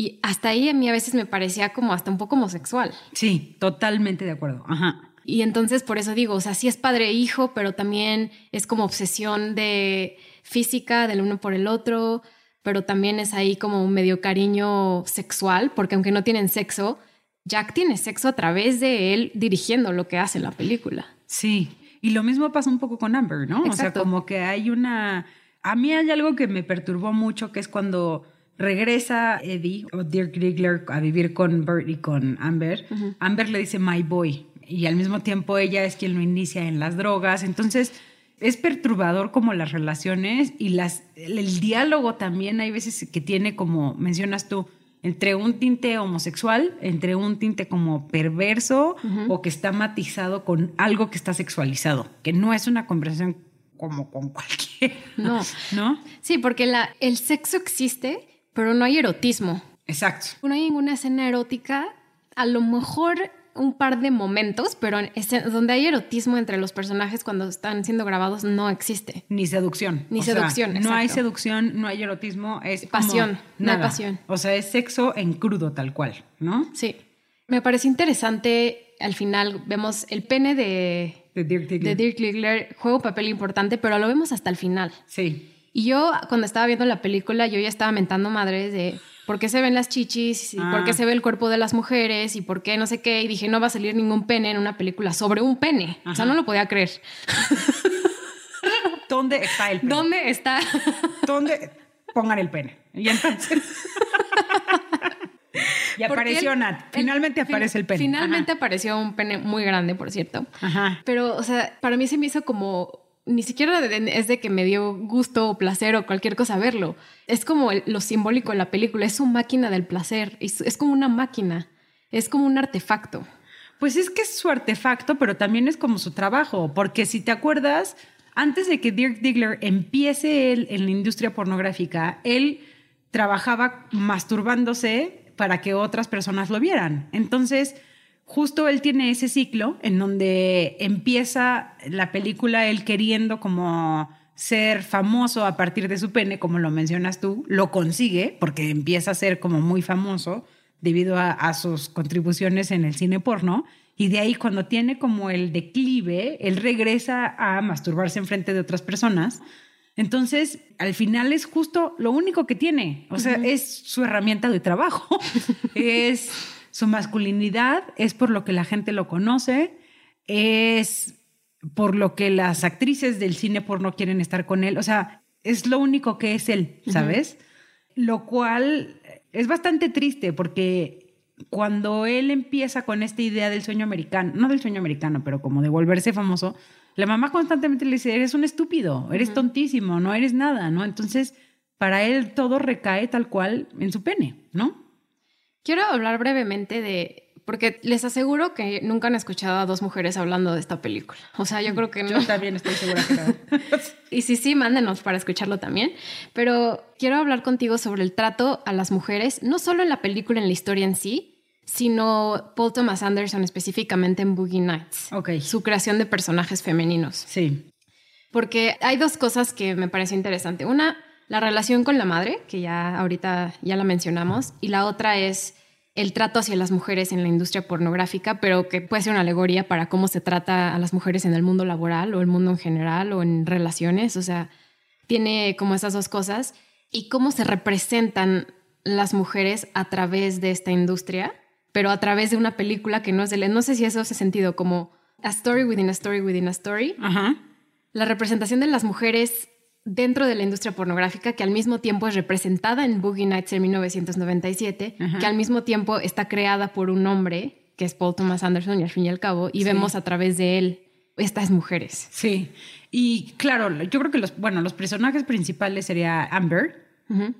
Y hasta ahí a mí a veces me parecía como hasta un poco homosexual. Sí, totalmente de acuerdo. Ajá. Y entonces por eso digo, o sea, sí es padre e hijo, pero también es como obsesión de física del uno por el otro, pero también es ahí como un medio cariño sexual, porque aunque no tienen sexo, Jack tiene sexo a través de él dirigiendo lo que hace la película. Sí, y lo mismo pasa un poco con Amber, ¿no? O sea, como que hay una... A mí hay algo que me perturbó mucho, que es cuando regresa Eddie o Dirk Diggler a vivir con Bert y con Amber. Amber le dice my boy y al mismo tiempo ella es quien lo inicia en las drogas. Entonces, es perturbador como las relaciones y las, el diálogo también hay veces que tiene como mencionas tú, entre un tinte homosexual, entre un tinte como perverso o que está matizado con algo que está sexualizado, que no es una conversación como con cualquier. [LAUGHS] No. [LAUGHS] ¿No? Sí, porque la, el sexo existe, pero no hay erotismo. Exacto. No hay ninguna escena erótica, a lo mejor un par de momentos, pero donde hay erotismo entre los personajes cuando están siendo grabados no existe. Ni seducción. Ni seducción. no hay seducción, no hay erotismo, es pasión, no hay pasión. O sea, es sexo en crudo tal cual, ¿no? Sí. Me parece interesante, al final vemos el pene de, de Dirk Diggler. De Dirk juega un papel importante, pero lo vemos hasta el final. Sí. Y yo, cuando estaba viendo la película, yo ya estaba mentando madres de por qué se ven las chichis, y por qué ah. se ve el cuerpo de las mujeres, y por qué no sé qué. Y dije, no va a salir ningún pene en una película sobre un pene. O sea, no lo podía creer. [LAUGHS] ¿Dónde está el pene? ¿Dónde está? ¿Dónde? Pongan el pene. Y entonces. [LAUGHS] y apareció Nat. Finalmente aparece el pene. Finalmente apareció un pene muy grande, por cierto. Ajá. Pero, o sea, para mí se me hizo como ni siquiera es de que me dio gusto o placer o cualquier cosa verlo. Es como lo simbólico de la película, es su máquina del placer, es, es, como una máquina, es como un artefacto. Pues es que es su artefacto, pero también es como su trabajo, porque si te acuerdas, antes de que Dirk Diggler empiece él en la industria pornográfica, él trabajaba masturbándose para que otras personas lo vieran. Entonces, justo él tiene ese ciclo en donde empieza la película él queriendo como ser famoso a partir de su pene, como lo mencionas tú, lo consigue porque empieza a ser como muy famoso debido a, sus contribuciones en el cine porno. Y de ahí cuando tiene como el declive, él regresa a masturbarse en frente de otras personas. Entonces, al final es justo lo único que tiene. O sea, es su herramienta de trabajo. [LAUGHS] es su masculinidad es por lo que la gente lo conoce, es por lo que las actrices del cine porno quieren estar con él. O sea, es lo único que es él, ¿sabes? Lo cual es bastante triste porque cuando él empieza con esta idea del sueño americano, no del sueño americano, pero como de volverse famoso, la mamá constantemente le dice, eres un estúpido, eres tontísimo, no eres nada, ¿no? Entonces, para él todo recae tal cual en su pene, ¿no? Quiero hablar brevemente de, porque les aseguro que nunca han escuchado a dos mujeres hablando de esta película. O sea, yo creo que no. Yo también estoy segura que no. [LAUGHS] y sí, sí, mándenos para escucharlo también. Pero quiero hablar contigo sobre el trato a las mujeres, no solo en la película, en la historia en sí, sino Paul Thomas Anderson específicamente en Boogie Nights. Ok. Su creación de personajes femeninos. Sí. Porque hay dos cosas que me parece interesante. Una, la relación con la madre, que ya ahorita ya la mencionamos, y la otra es el trato hacia las mujeres en la industria pornográfica, pero que puede ser una alegoría para cómo se trata a las mujeres en el mundo laboral o el mundo en general o en relaciones. O sea, tiene como esas dos cosas. Y cómo se representan las mujeres a través de esta industria, pero a través de una película que no es de... No sé si eso hace sentido, como a story within a story within a story. Ajá. La representación de las mujeres dentro de la industria pornográfica que al mismo tiempo es representada en Boogie Nights en 1997, que al mismo tiempo está creada por un hombre, que es Paul Thomas Anderson, y al fin y al cabo, y vemos a través de él estas mujeres. Sí, y claro, yo creo que los, bueno, los personajes principales sería Amber,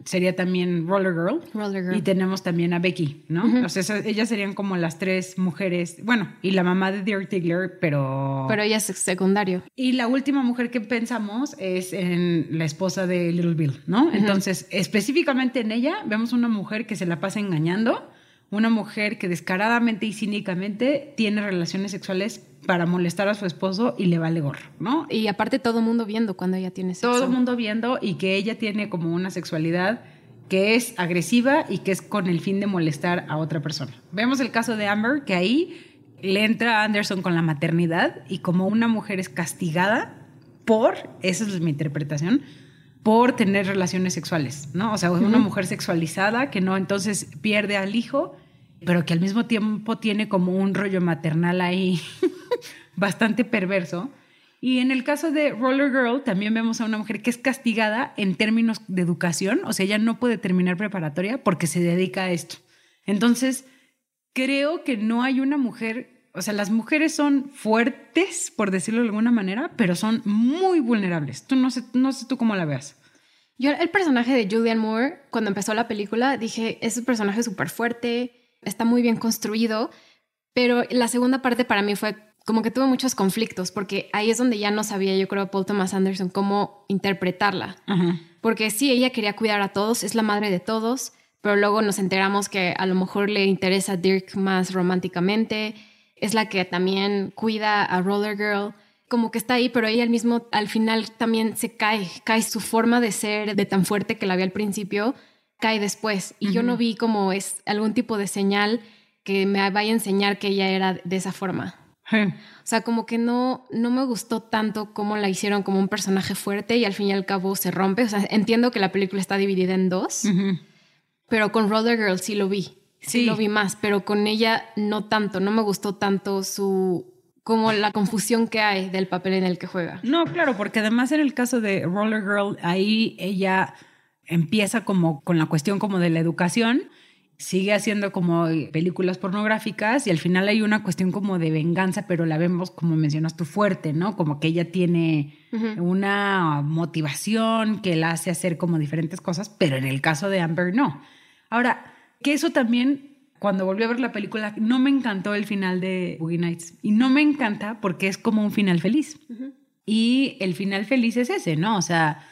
Sería también Roller Girl. Y tenemos también a Becky, ¿no? O sea, ellas serían como las tres mujeres. Bueno, y la mamá de Dirk Diggler, pero. Pero ella es secundario. Y la última mujer que pensamos es en la esposa de Little Bill, ¿no? Entonces, específicamente en ella, vemos una mujer que se la pasa engañando una mujer que descaradamente y cínicamente tiene relaciones sexuales para molestar a su esposo y le vale gorro, ¿no? Y aparte todo el mundo viendo cuando ella tiene sexo. Todo el mundo viendo y que ella tiene como una sexualidad que es agresiva y que es con el fin de molestar a otra persona. Vemos el caso de Amber, que ahí le entra a Anderson con la maternidad y como una mujer es castigada por, esa es mi interpretación, por tener relaciones sexuales, ¿no? O sea, una mujer sexualizada que no entonces pierde al hijo, pero que al mismo tiempo tiene como un rollo maternal ahí [LAUGHS] bastante perverso. Y en el caso de Roller Girl también vemos a una mujer que es castigada en términos de educación, o sea, ella no puede terminar preparatoria porque se dedica a esto. Entonces, creo que no hay una mujer, o sea, las mujeres son fuertes, por decirlo de alguna manera, pero son muy vulnerables. Tú no sé, no sé tú cómo la veas. Yo el personaje de Julian Moore, cuando empezó la película, dije, es un personaje súper fuerte, está muy bien construido, pero la segunda parte para mí fue como que tuve muchos conflictos, porque ahí es donde ya no sabía, yo creo, Paul Thomas Anderson, cómo interpretarla. Porque sí, ella quería cuidar a todos, es la madre de todos, pero luego nos enteramos que a lo mejor le interesa a Dirk más románticamente. Es la que también cuida a Roller Girl. Como que está ahí, pero ella al mismo, al final también se cae, cae su forma de ser de tan fuerte que la vi al principio, cae después. Y yo no vi como es algún tipo de señal que me vaya a enseñar que ella era de esa forma. O sea, como que no, no me gustó tanto cómo la hicieron como un personaje fuerte y al fin y al cabo se rompe. O sea, entiendo que la película está dividida en dos, pero con Roller Girl sí lo vi. Sí, lo vi más, pero con ella no tanto. No me gustó tanto su como la confusión que hay del papel en el que juega. No, claro, porque además en el caso de Roller Girl, ahí ella empieza como con la cuestión como de la educación sigue haciendo como películas pornográficas y al final hay una cuestión como de venganza, pero la vemos como mencionas tú fuerte, ¿no? Como que ella tiene una motivación que la hace hacer como diferentes cosas, pero en el caso de Amber no. Ahora, que eso también cuando volví a ver la película no me encantó el final de Boogie Nights y no me encanta porque es como un final feliz. Y el final feliz es ese, ¿no? O sea,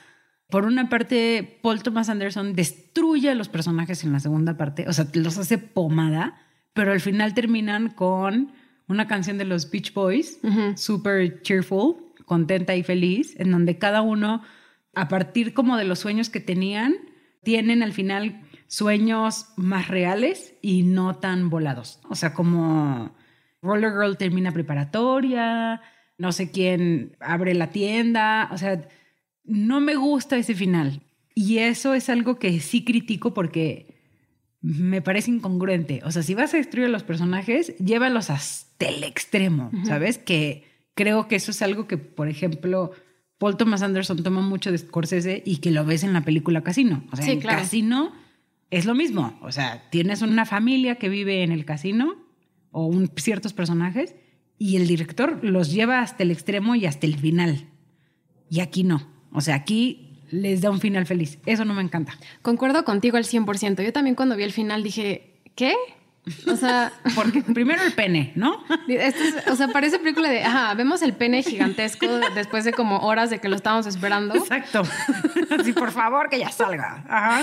por una parte, Paul Thomas Anderson destruye a los personajes en la segunda parte, o sea, los hace pomada, pero al final terminan con una canción de los Beach Boys, super cheerful, contenta y feliz, en donde cada uno, a partir como de los sueños que tenían, tienen al final sueños más reales y no tan volados. O sea, como Roller Girl termina preparatoria, no sé quién abre la tienda, o sea, no me gusta ese final. Y eso es algo que sí critico porque me parece incongruente. O sea, si vas a destruir a los personajes, llévalos hasta el extremo, ¿sabes? Que creo que eso es algo que, por ejemplo, Paul Thomas Anderson toma mucho de Scorsese y que lo ves en la película Casino. O sea, en Casino es lo mismo. O sea, tienes una familia que vive en el casino o ciertos personajes y el director los lleva hasta el extremo y hasta el final. Y aquí no. O sea, aquí les da un final feliz. Eso no me encanta. Concuerdo contigo al 100%. Yo también cuando vi el final dije, ¿qué? O sea, [LAUGHS] porque primero el pene, ¿no? o sea, parece película de, ajá, vemos el pene gigantesco después de como horas de que lo estábamos esperando. Exacto. Así, por favor, que ya salga. Ajá.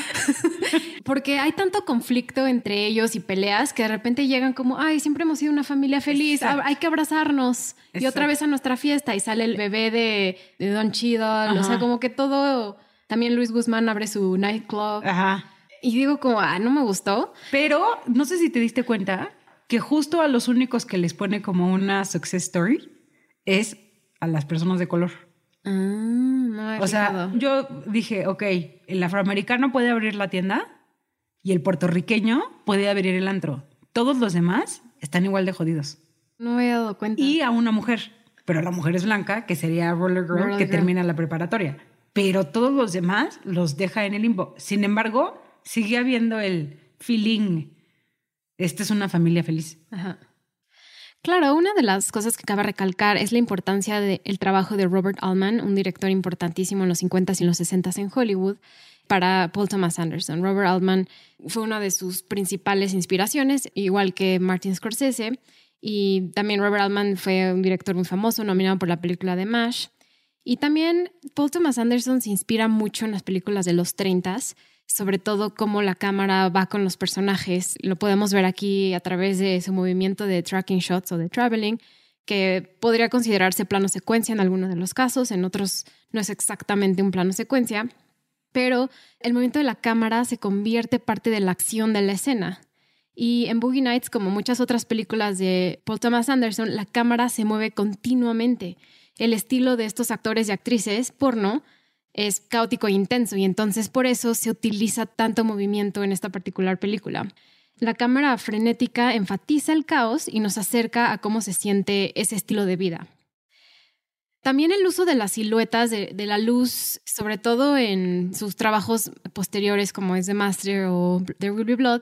Porque hay tanto conflicto entre ellos y peleas que de repente llegan como, ay, siempre hemos sido una familia feliz, hay que abrazarnos. Y otra vez a nuestra fiesta y sale el bebé de, de Don Chido. O sea, como que todo. También Luis Guzmán abre su nightclub. Ajá. Y digo como, ah, no me gustó. Pero no sé si te diste cuenta que justo a los únicos que les pone como una success story es a las personas de color. Ah, no o sea, yo dije, ok, el afroamericano puede abrir la tienda y el puertorriqueño puede abrir el antro. Todos los demás están igual de jodidos. No me he dado cuenta. Y a una mujer, pero la mujer es blanca, que sería Roller Girl, que termina la preparatoria. Pero todos los demás los deja en el limbo. Sin embargo, sigue habiendo el feeling, esta es una familia feliz. Claro, una de las cosas que cabe recalcar es la importancia del trabajo de Robert Altman, un director importantísimo en los 50s y los 60s en Hollywood, para Paul Thomas Anderson. Robert Altman fue una de sus principales inspiraciones, igual que Martin Scorsese, y también Robert Altman fue un director muy famoso, nominado por la película de MASH. Y también Paul Thomas Anderson se inspira mucho en las películas de los 30s, sobre todo cómo la cámara va con los personajes. Lo podemos ver aquí a través de su movimiento de tracking shots o de traveling, que podría considerarse plano secuencia en algunos de los casos, en otros no es exactamente un plano secuencia, pero el movimiento de la cámara se convierte parte de la acción de la escena. Y en Boogie Nights, como muchas otras películas de Paul Thomas Anderson, la cámara se mueve continuamente. El estilo de estos actores y actrices porno es caótico e intenso y entonces por eso se utiliza tanto movimiento en esta particular película. La cámara frenética enfatiza el caos y nos acerca a cómo se siente ese estilo de vida. También el uso de las siluetas de, la luz, sobre todo en sus trabajos posteriores como es The Master o The Ruby Blood,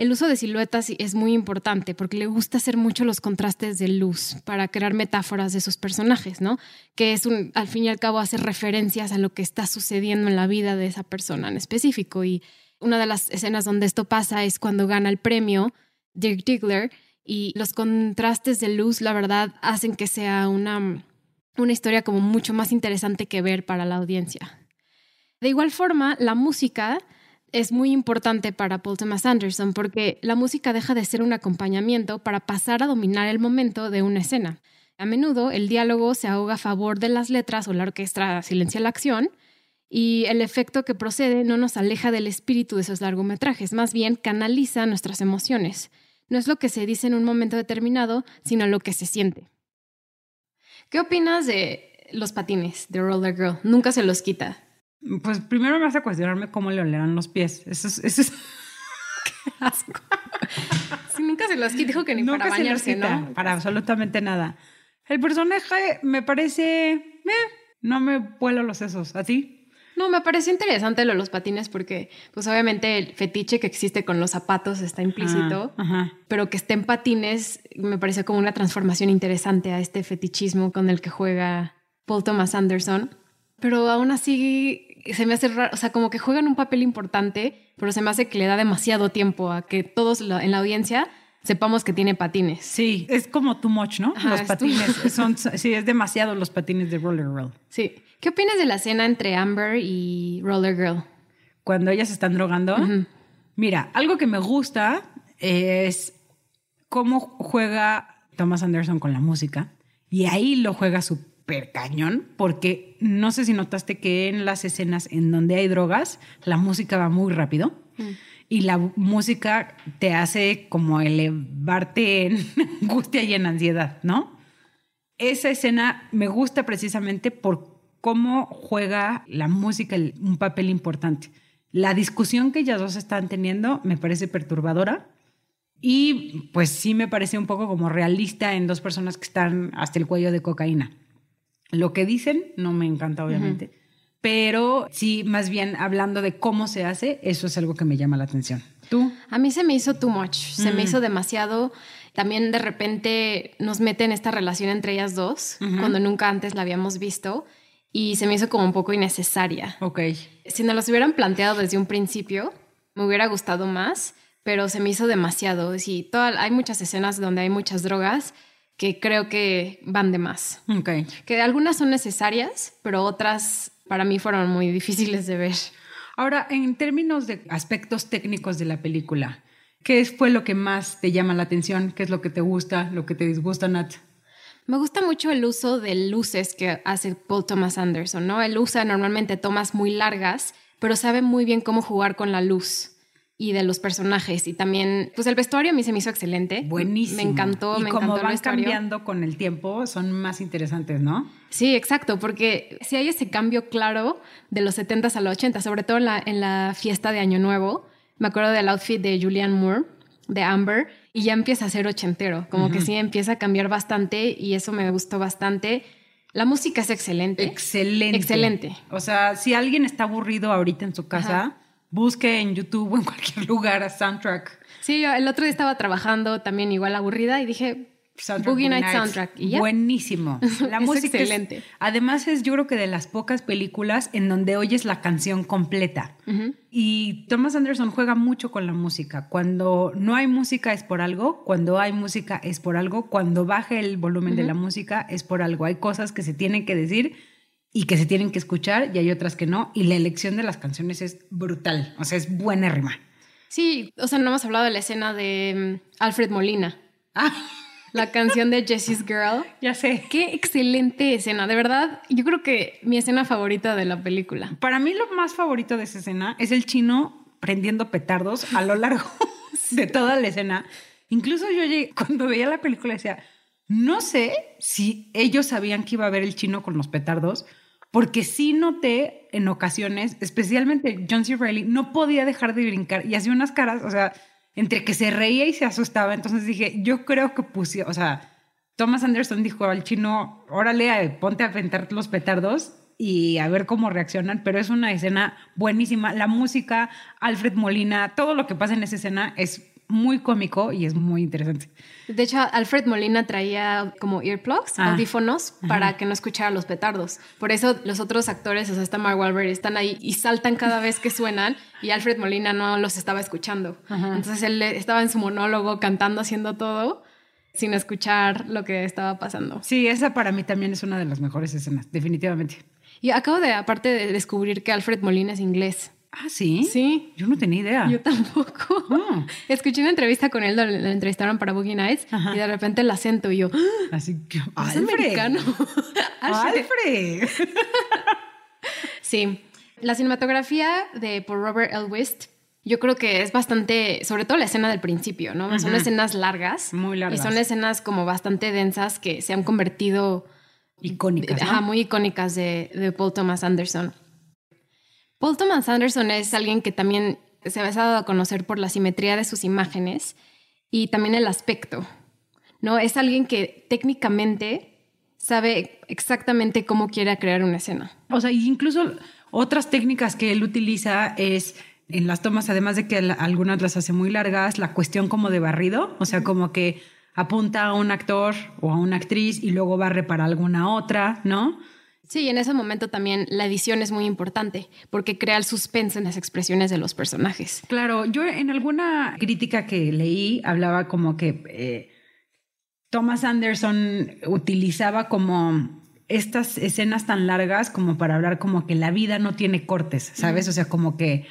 el uso de siluetas es muy importante porque le gusta hacer mucho los contrastes de luz para crear metáforas de sus personajes, ¿no? Que es un, al fin y al cabo, hacer referencias a lo que está sucediendo en la vida de esa persona en específico. Y una de las escenas donde esto pasa es cuando gana el premio Dirk Diggler y los contrastes de luz, la verdad, hacen que sea una, una historia como mucho más interesante que ver para la audiencia. De igual forma, la música es muy importante para Paul Thomas Anderson porque la música deja de ser un acompañamiento para pasar a dominar el momento de una escena. A menudo el diálogo se ahoga a favor de las letras o la orquesta silencia la acción y el efecto que procede no nos aleja del espíritu de esos largometrajes, más bien canaliza nuestras emociones. No es lo que se dice en un momento determinado, sino lo que se siente. ¿Qué opinas de los patines de Roller Girl? Nunca se los quita. Pues primero me a cuestionarme cómo le olerán los pies. Eso es. Eso es... [LAUGHS] Qué asco. Si nunca se los quita, dijo que ni para bañarse, ¿no? Para absolutamente nada. El personaje me parece. Eh, no me vuelo los sesos. ¿A ti? No, me parece interesante lo de los patines porque, pues obviamente el fetiche que existe con los zapatos está implícito, ah, pero que estén patines me parece como una transformación interesante a este fetichismo con el que juega Paul Thomas Anderson. Pero aún así se me hace raro, o sea, como que juegan un papel importante, pero se me hace que le da demasiado tiempo a que todos en la audiencia sepamos que tiene patines. Sí, es como too much, ¿no? los patines. Son, sí, es demasiado los patines de Roller Girl. Sí. ¿Qué opinas de la escena entre Amber y Roller Girl? Cuando ellas están drogando. Mira, algo que me gusta es cómo juega Thomas Anderson con la música. Y ahí lo juega súper cañón, porque no sé si notaste que en las escenas en donde hay drogas, la música va muy rápido. Mm. Y la música te hace como elevarte en [LAUGHS] angustia y en ansiedad, ¿no? Esa escena me gusta precisamente por cómo juega la música un papel importante. La discusión que ellas dos están teniendo me parece perturbadora y pues sí me parece un poco como realista en dos personas que están hasta el cuello de cocaína. Lo que dicen no me encanta obviamente, pero sí más bien hablando de cómo se hace, eso es algo que me llama la atención. ¿Tú? A mí se me hizo too much, se me mm. hizo demasiado también de repente nos mete en esta relación entre ellas dos, cuando nunca antes la habíamos visto y se me hizo como un poco innecesaria. Ok. Si nos los hubieran planteado desde un principio, me hubiera gustado más, pero se me hizo demasiado. Sí, toda, hay muchas escenas donde hay muchas drogas que creo que van de más. Ok. Que algunas son necesarias, pero otras para mí fueron muy difíciles de ver. Ahora, en términos de aspectos técnicos de la película, ¿qué fue lo que más te llama la atención? ¿Qué es lo que te gusta, lo que te disgusta, Nat? Me gusta mucho el uso de luces que hace Paul Thomas Anderson, ¿no? Él usa normalmente tomas muy largas, pero sabe muy bien cómo jugar con la luz y de los personajes. Y también pues el vestuario a mí se me hizo excelente. Buenísimo. Me encantó y me como van cambiando con el tiempo son más interesantes no sí exacto porque si hay ese cambio claro de los 70s a los 80 sobre todo en la, en la fiesta de año nuevo. Me acuerdo del outfit de Julianne Moore de Amber y ya empieza a ser ochentero, como que sí empieza a cambiar bastante y eso me gustó bastante. La música es excelente. Excelente. Excelente. O sea, si alguien está aburrido ahorita en su casa, busque en YouTube o en cualquier lugar a soundtrack. Sí, el otro día estaba trabajando también igual aburrida y dije, Boogie Night Soundtrack. Buenísimo. [LAUGHS] La música es excelente. además es yo creo que de las pocas películas en donde oyes la canción completa. Y Thomas Anderson juega mucho con la música. Cuando no hay música es por algo, cuando hay música es por algo, cuando baja el volumen de la música es por algo. Hay cosas que se tienen que decir y que se tienen que escuchar y hay otras que no. Y la elección de las canciones es brutal. O sea, es buena rima. Sí, o sea, no hemos hablado de la escena de mm, Alfred Molina. Ah la canción de Jessie's Girl. [LAUGHS] Ya sé. Qué excelente escena, de verdad. Yo creo que mi escena favorita de la película. Para mí lo más favorito de esa escena es el chino prendiendo petardos a lo largo [LAUGHS] de toda la escena. Incluso yo cuando veía la película decía, no sé si ellos sabían que iba a haber el chino con los petardos, porque sí noté en ocasiones, especialmente John C. Reilly, no podía dejar de brincar y hacía unas caras, o sea, entre que se reía y se asustaba. Entonces dije, yo creo que puse, o sea, Thomas Anderson dijo al chino, órale, ponte a aventar los petardos y a ver cómo reaccionan, pero es una escena buenísima. La música, Alfred Molina, todo lo que pasa en esa escena es muy cómico y es muy interesante. De hecho, Alfred Molina traía como earplugs, ah, audífonos, para que no escuchara los petardos. Por eso los otros actores, o sea, está Mark Wahlberg, están ahí y saltan cada vez que suenan y Alfred Molina no los estaba escuchando. Entonces él estaba en su monólogo cantando, haciendo todo sin escuchar lo que estaba pasando. Sí, esa para mí también es una de las mejores escenas, definitivamente. Y acabo de, aparte de descubrir que Alfred Molina es inglés. Ah, sí. Sí. Yo no tenía idea. Yo tampoco. Ah. [LAUGHS] Escuché una entrevista con él, donde le entrevistaron para Boogie Nights Ajá. y de repente el acento y yo, ¡Ah! Así que. es Alfred. americano. [LAUGHS] Alfred. [LAUGHS] Sí. La cinematografía de por Robert Elwist, yo creo que es bastante, sobre todo la escena del principio, ¿no? Son escenas largas. Muy largas. Y son escenas como bastante densas que se han convertido Icónicas. ¿no? ajá, muy icónicas de, de Paul Thomas Anderson. Paul Thomas Anderson es alguien que también se ha dado a conocer por la simetría de sus imágenes y también el aspecto. ¿no? Es alguien que técnicamente sabe exactamente cómo quiere crear una escena. O sea, incluso otras técnicas que él utiliza es en las tomas, además de que algunas las hace muy largas, la cuestión como de barrido, o sea, como que apunta a un actor o a una actriz y luego barre para alguna otra, ¿no? Sí, en ese momento también la edición es muy importante porque crea el suspense en las expresiones de los personajes. Claro, yo en alguna crítica que leí hablaba como que eh, Thomas Anderson utilizaba como estas escenas tan largas como para hablar como que la vida no tiene cortes, ¿sabes? O sea, como que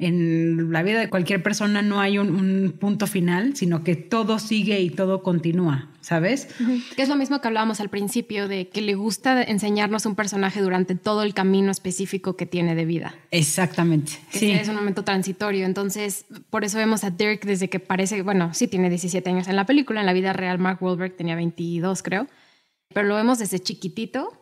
en la vida de cualquier persona no hay un, un punto final, sino que todo sigue y todo continúa, ¿sabes? Que es lo mismo que hablábamos al principio de que le gusta enseñarnos un personaje durante todo el camino específico que tiene de vida. Exactamente. Que Sí. es un momento transitorio. Entonces, por eso vemos a Dirk desde que parece, bueno, sí tiene 17 años en la película, en la vida real Mark Wahlberg tenía 22, creo, pero lo vemos desde chiquitito,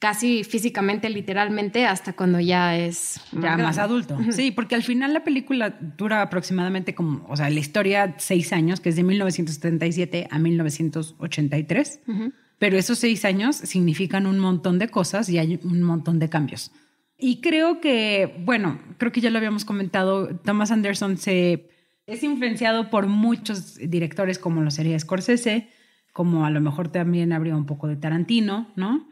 casi físicamente, literalmente, hasta cuando ya es ya más adulto. Sí, porque al final la película dura aproximadamente como, o sea, la historia seis años, que es de 1977 a 1983. Ujú. Pero esos seis años significan un montón de cosas y hay un montón de cambios. Y creo que, bueno, creo que ya lo habíamos comentado, Thomas Anderson se es influenciado por muchos directores como lo sería Scorsese, como a lo mejor también habría un poco de Tarantino, ¿no?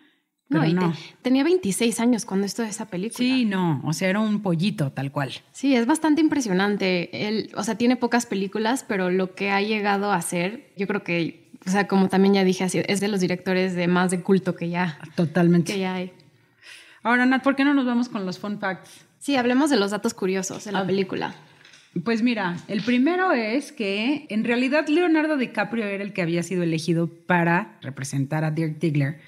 No, y no. te- tenía 26 años cuando esto de esa película. Sí, no, o sea, era un pollito tal cual. Sí, es bastante impresionante. Él, o sea, tiene pocas películas, pero lo que ha llegado a hacer, yo creo que, o sea, como también ya dije, así, es de los directores de más de culto que ya, Totalmente. que ya hay. Ahora, Nat, ¿por qué no nos vamos con los fun facts? Sí, hablemos de los datos curiosos de la Ah. película. Pues mira, el primero es que en realidad Leonardo DiCaprio era el que había sido elegido para representar a Dirk Diggler,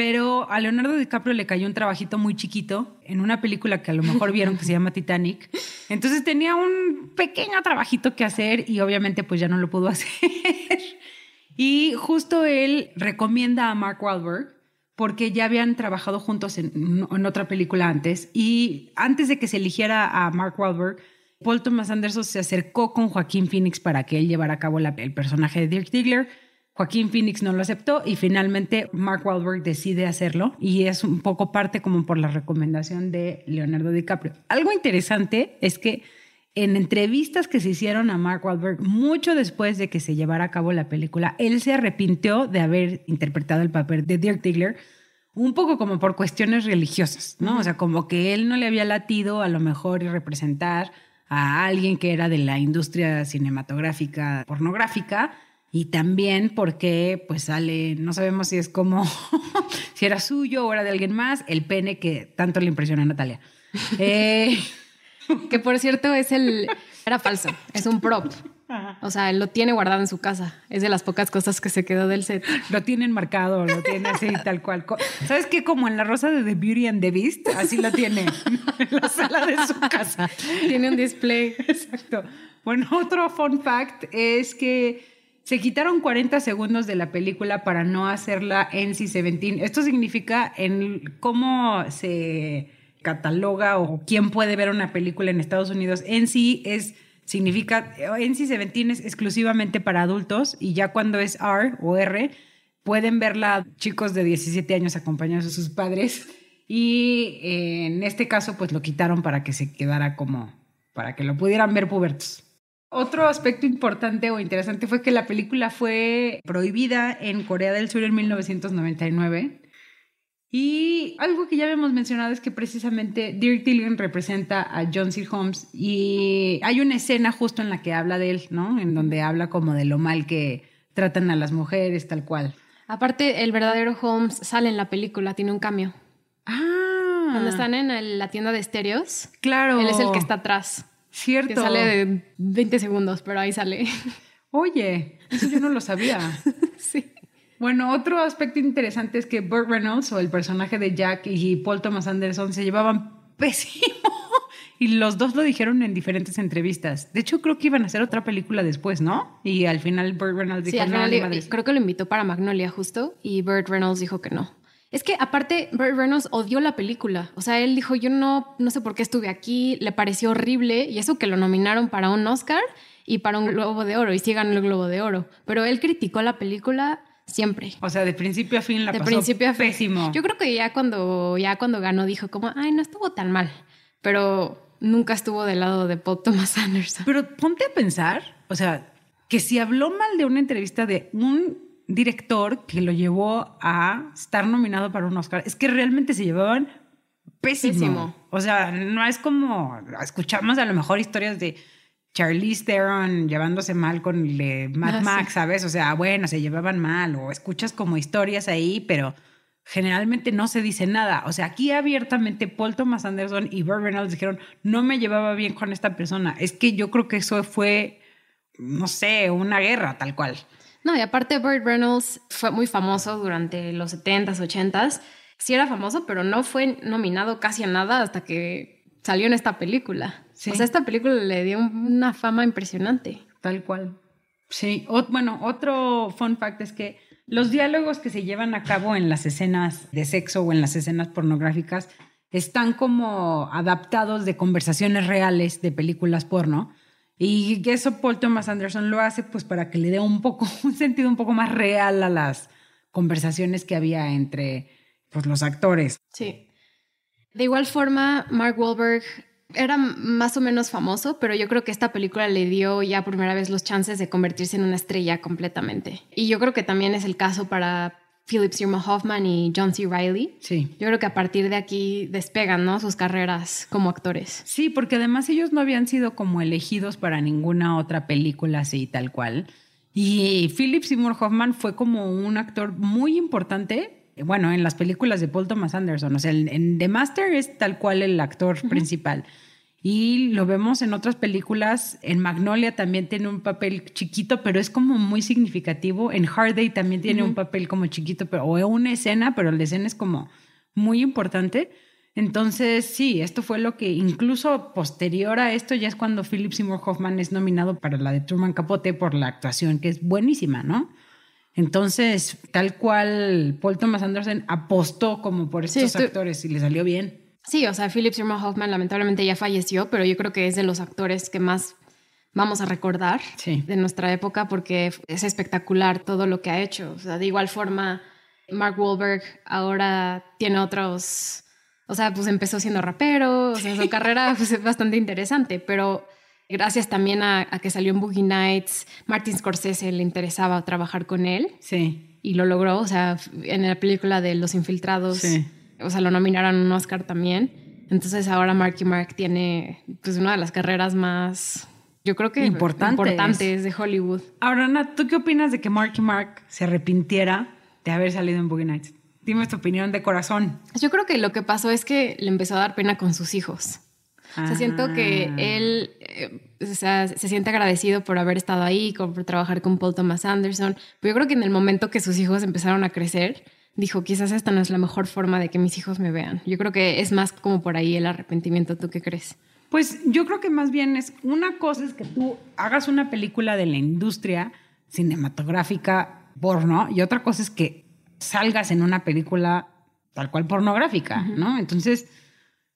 pero a Leonardo DiCaprio le cayó un trabajito muy chiquito en una película que a lo mejor vieron que se llama Titanic. Entonces tenía un pequeño trabajito que hacer y obviamente pues ya no lo pudo [LAUGHS] hacer. Y justo él recomienda a Mark Wahlberg porque ya habían trabajado juntos en, otra película antes. Y antes de que se eligiera a Mark Wahlberg, Paul Thomas Anderson se acercó con Joaquín Phoenix para que él llevara a cabo el personaje de Dirk Diggler. Joaquín Phoenix no lo aceptó y finalmente Mark Wahlberg decide hacerlo y es un poco parte como por la recomendación de Leonardo DiCaprio. Algo interesante es que en entrevistas que se hicieron a Mark Wahlberg mucho después de que se llevara a cabo la película, él se arrepintió de haber interpretado el papel de Dirk Diggler un poco como por cuestiones religiosas, ¿no? O sea, como que él no le había latido a lo mejor y representar a alguien que era de la industria cinematográfica pornográfica y también porque pues sale, no sabemos si es como, [LAUGHS] si era suyo o era de alguien más, el pene que tanto le impresiona a Natalia. [LAUGHS] Eh, Que por cierto es el... Era falso, es un prop. O sea, él lo tiene guardado en su casa. Es de las pocas cosas que se quedó del set. lo tienen marcado, lo tiene así [LAUGHS] tal cual. ¿Sabes qué? Como en la rosa de The Beauty and the Beast, así lo tiene en la sala de su casa. Tiene un display. Exacto. Bueno, otro fun fact es que se quitaron 40 segundos de la película para no hacerla NC-17. Esto significa en cómo se cataloga o quién puede ver una película en Estados Unidos. NC es significa NC-17 es exclusivamente para adultos y ya cuando es R o R pueden verla chicos de 17 años acompañados de sus padres y eh, en este caso pues lo quitaron para que se quedara como para que lo pudieran ver pubertos. Otro aspecto importante o interesante fue que la película fue prohibida en Corea del Sur en 1999. Y algo que ya habíamos mencionado es que precisamente Dirk Diggler representa a John C. Holmes y hay una escena justo en la que habla de él, ¿no? En donde habla como de lo mal que tratan a las mujeres, tal cual. Aparte, el verdadero Holmes sale en la película, tiene un cambio. Ah. Cuando están en la tienda de estéreos. Claro. Él es el que está atrás. Cierto. Que sale de 20 segundos, pero ahí sale. Oye, eso yo no lo sabía. [LAUGHS] sí. Bueno, otro aspecto interesante es que Burt Reynolds o el personaje de Jack y Paul Thomas Anderson se llevaban pésimo. [LAUGHS] Y los dos lo dijeron en diferentes entrevistas. De hecho, creo que iban a hacer otra película después, ¿no? Y al final Burt Reynolds dijo, sí, al no, creo que lo invitó para Magnolia justo y Burt Reynolds dijo que no. Es que aparte Burt Reynolds odió la película. O sea, él dijo, yo no, no sé por qué estuve aquí, le pareció horrible y eso que lo nominaron para un Oscar y para un Globo de Oro y sí ganó el Globo de Oro. Pero él criticó la película siempre. O sea, de principio a fin la de pasó principio a fin. pésimo. Yo creo que ya cuando, ya cuando ganó dijo como, ay, no estuvo tan mal. Pero nunca estuvo del lado de Paul Thomas Anderson. Pero ponte a pensar, o sea, que si habló mal de una entrevista de un director que lo llevó a estar nominado para un Oscar, es que realmente se llevaban pésimo. Pésimo. O sea, no es como escuchamos a lo mejor historias de Charlize Theron llevándose mal con el de Mad Ah, Max, sí. ¿sabes? O sea, bueno, se llevaban mal o escuchas como historias ahí, pero generalmente no se dice nada. O sea, aquí abiertamente Paul Thomas Anderson y Burt Reynolds dijeron, no me llevaba bien con esta persona. Es que yo creo que eso fue, no sé, una guerra tal cual. No, y aparte Burt Reynolds fue muy famoso durante los 70s, 80s. Sí era famoso, pero no fue nominado casi a nada hasta que salió en esta película. Sí. O sea, esta película le dio una fama impresionante. Tal cual. Sí, o- bueno, otro fun fact es que los diálogos que se llevan a cabo en las escenas de sexo o en las escenas pornográficas están como adaptados de conversaciones reales de películas porno. Y eso Paul Thomas Anderson lo hace pues para que le dé un poco, [LAUGHS] un sentido un poco más real a las conversaciones que había entre pues, los actores. Sí. De igual forma, Mark Wahlberg era más o menos famoso, pero yo creo que esta película le dio ya por primera vez los chances de convertirse en una estrella completamente. Y yo creo que también es el caso para Philip Seymour Hoffman y John C. Reilly. Sí. Yo creo que a partir de aquí despegan, ¿no? Sus carreras como actores. Sí, porque además ellos no habían sido como elegidos para ninguna otra película así tal cual. Y Philip Seymour Hoffman fue como un actor muy importante, bueno, en las películas de Paul Thomas Anderson. O sea, en, en The Master es tal cual el actor principal. Y lo vemos en otras películas. En Magnolia también tiene un papel chiquito, pero es como muy significativo. En Hard Day también tiene un papel como chiquito, pero, o una escena, pero la escena es como muy importante. Entonces, sí, esto fue lo que incluso posterior a esto ya es cuando Philip Seymour Hoffman es nominado para la de Truman Capote por la actuación, que es buenísima, ¿no? Entonces, tal cual Paul Thomas Anderson apostó como por estos actores y le salió bien. Sí, o sea, Philip Seymour Hoffman lamentablemente ya falleció, pero yo creo que es de los actores que más vamos a recordar Sí. de nuestra época porque es espectacular todo lo que ha hecho. O sea, de igual forma, Mark Wahlberg ahora tiene otros, o sea, pues empezó siendo rapero, o sea, su [LAUGHS] carrera pues, es bastante interesante, pero gracias también a, a que salió en Boogie Nights, Martin Scorsese le interesaba trabajar con él Sí, y lo logró, o sea, en la película de Los Infiltrados, Sí. O sea, lo nominaron a un Oscar también. Entonces ahora Marky Mark tiene pues una de las carreras más, yo creo que Importantes. importantes de Hollywood. Ahora, Nat, ¿tú qué opinas de que Marky Mark se arrepintiera de haber salido en Boogie Nights? Dime tu opinión de corazón. Yo creo que lo que pasó es que le empezó a dar pena con sus hijos. O sea, siento que Ah. él eh, o sea, se siente agradecido por haber estado ahí, por trabajar con Paul Thomas Anderson. Pero yo creo que en el momento que sus hijos empezaron a crecer, dijo, quizás esta no es la mejor forma de que mis hijos me vean. Yo creo que es más como por ahí el arrepentimiento. ¿Tú qué crees? Pues yo creo que más bien es una cosa es que tú hagas una película de la industria cinematográfica porno y otra cosa es que salgas en una película tal cual pornográfica, ¿no? Entonces,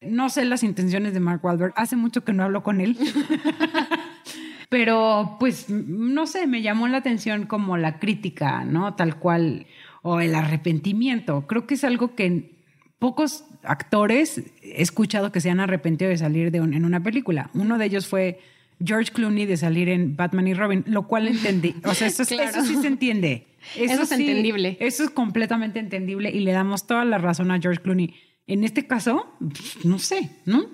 no sé las intenciones de Mark Wahlberg. Hace mucho que no hablo con él. [LAUGHS] Pero pues no sé, me llamó la atención como la crítica, ¿no? Tal cual, o el arrepentimiento. Creo que es algo que pocos actores he escuchado que se han arrepentido de salir de un- en una película. Uno de ellos fue George Clooney de salir en Batman y Robin, lo cual entendí. O sea, eso, [LAUGHS] Claro. eso sí se entiende. Eso es sí- entendible. Eso es completamente entendible y le damos toda la razón a George Clooney. En este caso, no sé, ¿no?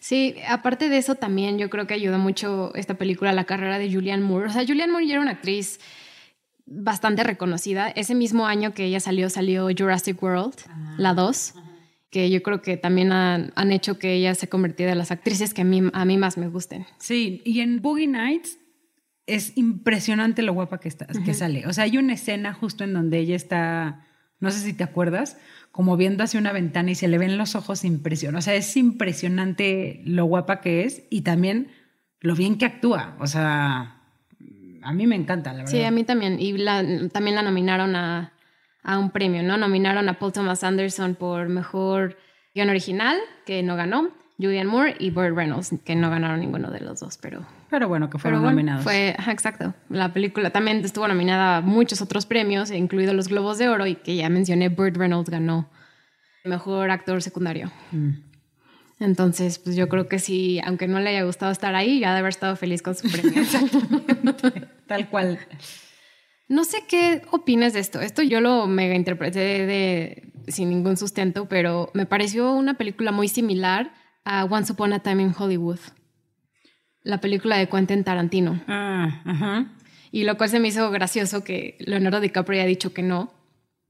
Sí, aparte de eso también yo creo que ayudó mucho esta película a la carrera de Julianne Moore. O sea, Julianne Moore ya era una actriz bastante reconocida. Ese mismo año que ella salió, salió Jurassic World, la 2. que yo creo que también han, han hecho que ella se convirtiera en las actrices que a mí, a mí más me gusten. Sí, y en Boogie Nights es impresionante lo guapa que, está, que sale. O sea, hay una escena justo en donde ella está, no sé si te acuerdas, como viendo hacia una ventana y se le ven los ojos impresionantes. O sea, es impresionante lo guapa que es y también lo bien que actúa. O sea, a mí me encanta, la verdad. Sí, a mí también. Y también la nominaron a, a, un premio, ¿no? Nominaron a Paul Thomas Anderson por mejor guion original, que no ganó. Julian Moore y Burt Reynolds, que no ganaron ninguno de los dos, pero... Pero bueno, que fueron nominados. Fue, exacto. La película también estuvo nominada a muchos otros premios, incluidos los Globos de Oro, y que ya mencioné, Burt Reynolds ganó Mejor Actor Secundario. Mm. Entonces, pues yo creo que sí, aunque no le haya gustado estar ahí, ya de haber estado feliz con su premio. [LAUGHS] Tal cual. No sé qué opinas de esto. Esto yo lo mega interpreté de, sin ningún sustento, pero me pareció una película muy similar a Once Upon a Time in Hollywood, la película de Quentin Tarantino. Ah, ajá. Y lo cual se me hizo gracioso que Leonardo DiCaprio haya dicho que no,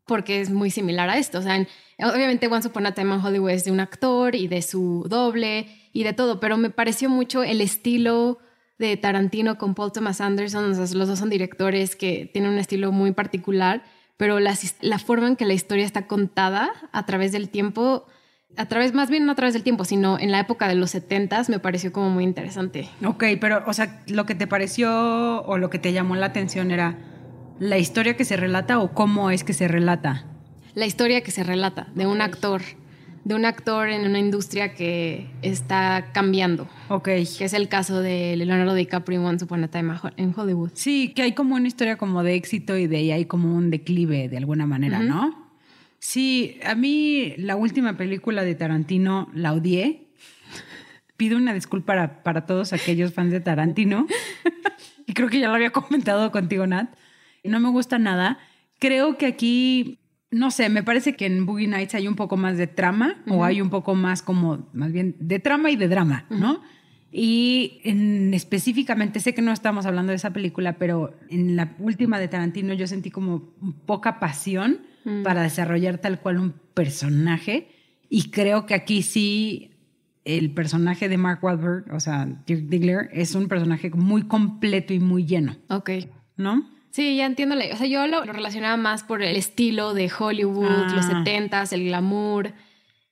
porque es muy similar a esto. Obviamente Once Upon a Time in Hollywood es de un actor y de su doble y de todo, pero me pareció mucho el estilo de Tarantino con Paul Thomas Anderson. los dos son directores que tienen un estilo muy particular, pero la, la forma en que la historia está contada a través del tiempo a través, más bien no a través del tiempo, sino en la época de los 70 me pareció como muy interesante. Ok, pero, o sea, lo que te pareció o lo que te llamó la atención era la historia que se relata o cómo es que se relata. La historia que se relata de un actor, de un actor en una industria que está cambiando. Ok. Que es el caso de Leonardo DiCaprio en Once Upon a Time en Hollywood. Sí, que hay como una historia como de éxito y de ahí hay como un declive de alguna manera, ¿no? Sí, a mí la última película de Tarantino la odié. Pido una disculpa para, todos aquellos fans de Tarantino. [LAUGHS] y creo que ya lo había comentado contigo, Nat. No me gusta nada. Creo que aquí, no sé, me parece que en Boogie Nights hay un poco más de trama o hay un poco más como, más bien, de trama y de drama, ¿no? Y en, específicamente, sé que no estamos hablando de esa película, pero en la última de Tarantino yo sentí como poca pasión Mm. para desarrollar tal cual un personaje. Y creo que aquí sí el personaje de Mark Wahlberg, o sea, Dirk Diggler, es un personaje muy completo y muy lleno. Ok. ¿No? Sí, ya entiendo. O sea, yo lo, relacionaba más por el estilo de Hollywood, los 70s, ah. el glamour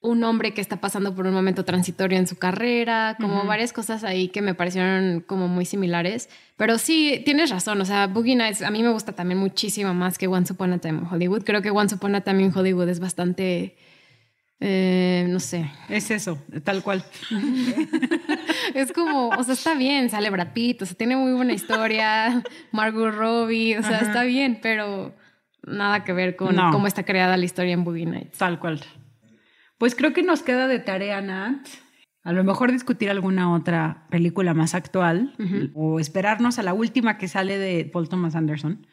un hombre que está pasando por un momento transitorio en su carrera, como varias cosas ahí que me parecieron como muy similares. Pero sí, tienes razón, o sea, Boogie Nights a mí me gusta también muchísimo más que Once Upon a Time in Hollywood. Creo que Once Upon a Time in Hollywood es bastante, eh, no sé. Es eso, tal cual. [LAUGHS] es como, o sea, está bien, sale Brad Pitt, o sea, tiene muy buena historia, Margot Robbie, o sea, está bien, pero nada que ver con cómo está creada la historia en Boogie Nights. Tal cual. Pues creo que nos queda de tarea, Nat, a lo mejor discutir alguna otra película más actual o esperarnos a la última que sale de Paul Thomas Anderson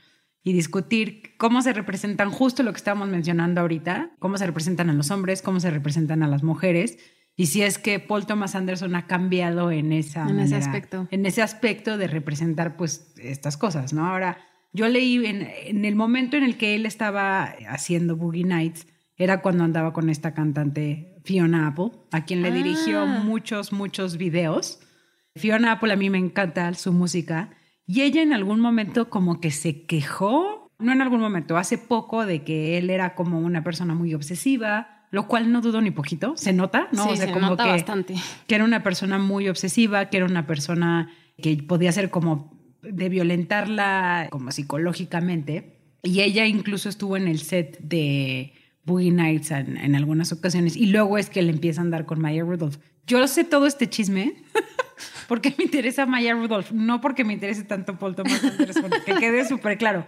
y discutir cómo se representan justo lo que estábamos mencionando ahorita, cómo se representan a los hombres, cómo se representan a las mujeres y si es que Paul Thomas Anderson ha cambiado en esa en ese aspecto en ese aspecto de representar pues estas cosas, ¿no? Ahora yo leí en, en el momento en el que él estaba haciendo Boogie Nights era cuando andaba con esta cantante Fiona Apple, a quien le dirigió ah. muchos, muchos videos. Fiona Apple a mí me encanta su música y ella en algún momento como que se quejó, no en algún momento, hace poco de que él era como una persona muy obsesiva, lo cual no dudo ni poquito, se nota, ¿no? Sí, se como nota bastante. Que era una persona muy obsesiva, que era una persona que podía ser como de violentarla como psicológicamente. Y ella incluso estuvo en el set de Boogie Nights en, algunas ocasiones y luego es que le empieza a andar con Maya Rudolph. Yo sé todo este chisme porque me interesa Maya Rudolph, no porque me interese tanto Paul Thomas Anderson, que quede súper claro.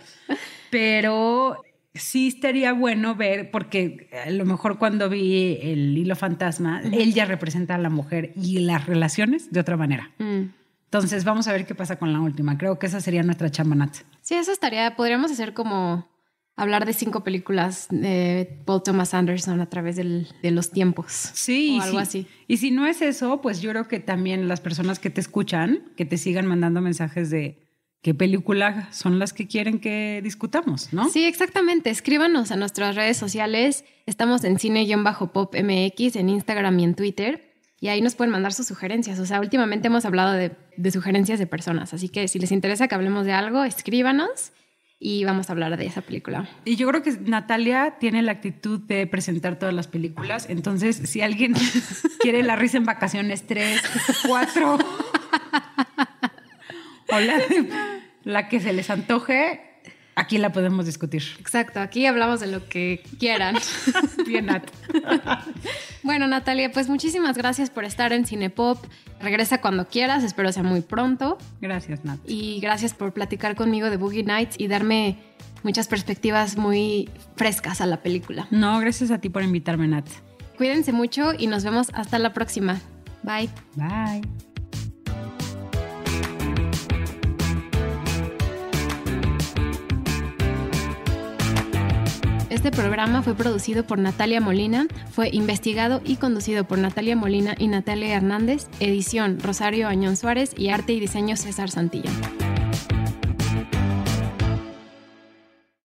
Pero sí estaría bueno ver, porque a lo mejor cuando vi el hilo fantasma, él ya representa a la mujer y las relaciones de otra manera. Mm. Entonces vamos a ver qué pasa con la última. Creo que esa sería nuestra chamanat. Sí, eso estaría, podríamos hacer como hablar de cinco películas de Paul Thomas Anderson a través de los tiempos. Sí, o algo así. Y si no es eso, pues yo creo que también las personas que te escuchan, que te sigan mandando mensajes de qué película son las que quieren que discutamos, ¿no? Sí, exactamente. Escríbanos a nuestras redes sociales. Estamos en cine-pop MX, en Instagram y en Twitter. Y ahí nos pueden mandar sus sugerencias. O sea, últimamente hemos hablado de, de sugerencias de personas. Así que si les interesa que hablemos de algo, escríbanos y vamos a hablar de esa película. Y yo creo que Natalia tiene la actitud de presentar todas las películas. Entonces, si alguien [LAUGHS] quiere La risa en vacaciones 3, 4 o la, la que se les antoje, aquí la podemos discutir. Exacto, aquí hablamos de lo que quieran. [LAUGHS] Bien, Nat. [LAUGHS] Bueno, Natalia, pues muchísimas gracias por estar en Cinepop. Regresa cuando quieras, espero sea muy pronto. Gracias, Nat. Y gracias por platicar conmigo de Boogie Nights y darme muchas perspectivas muy frescas a la película. No, gracias a ti por invitarme, Nat. Cuídense mucho y nos vemos hasta la próxima. Bye. Bye. Este programa fue producido por Natalia Molina, fue investigado y conducido por Natalia Molina y Natalia Hernández, edición Rosario Añón Suárez y arte y diseño César Santillán.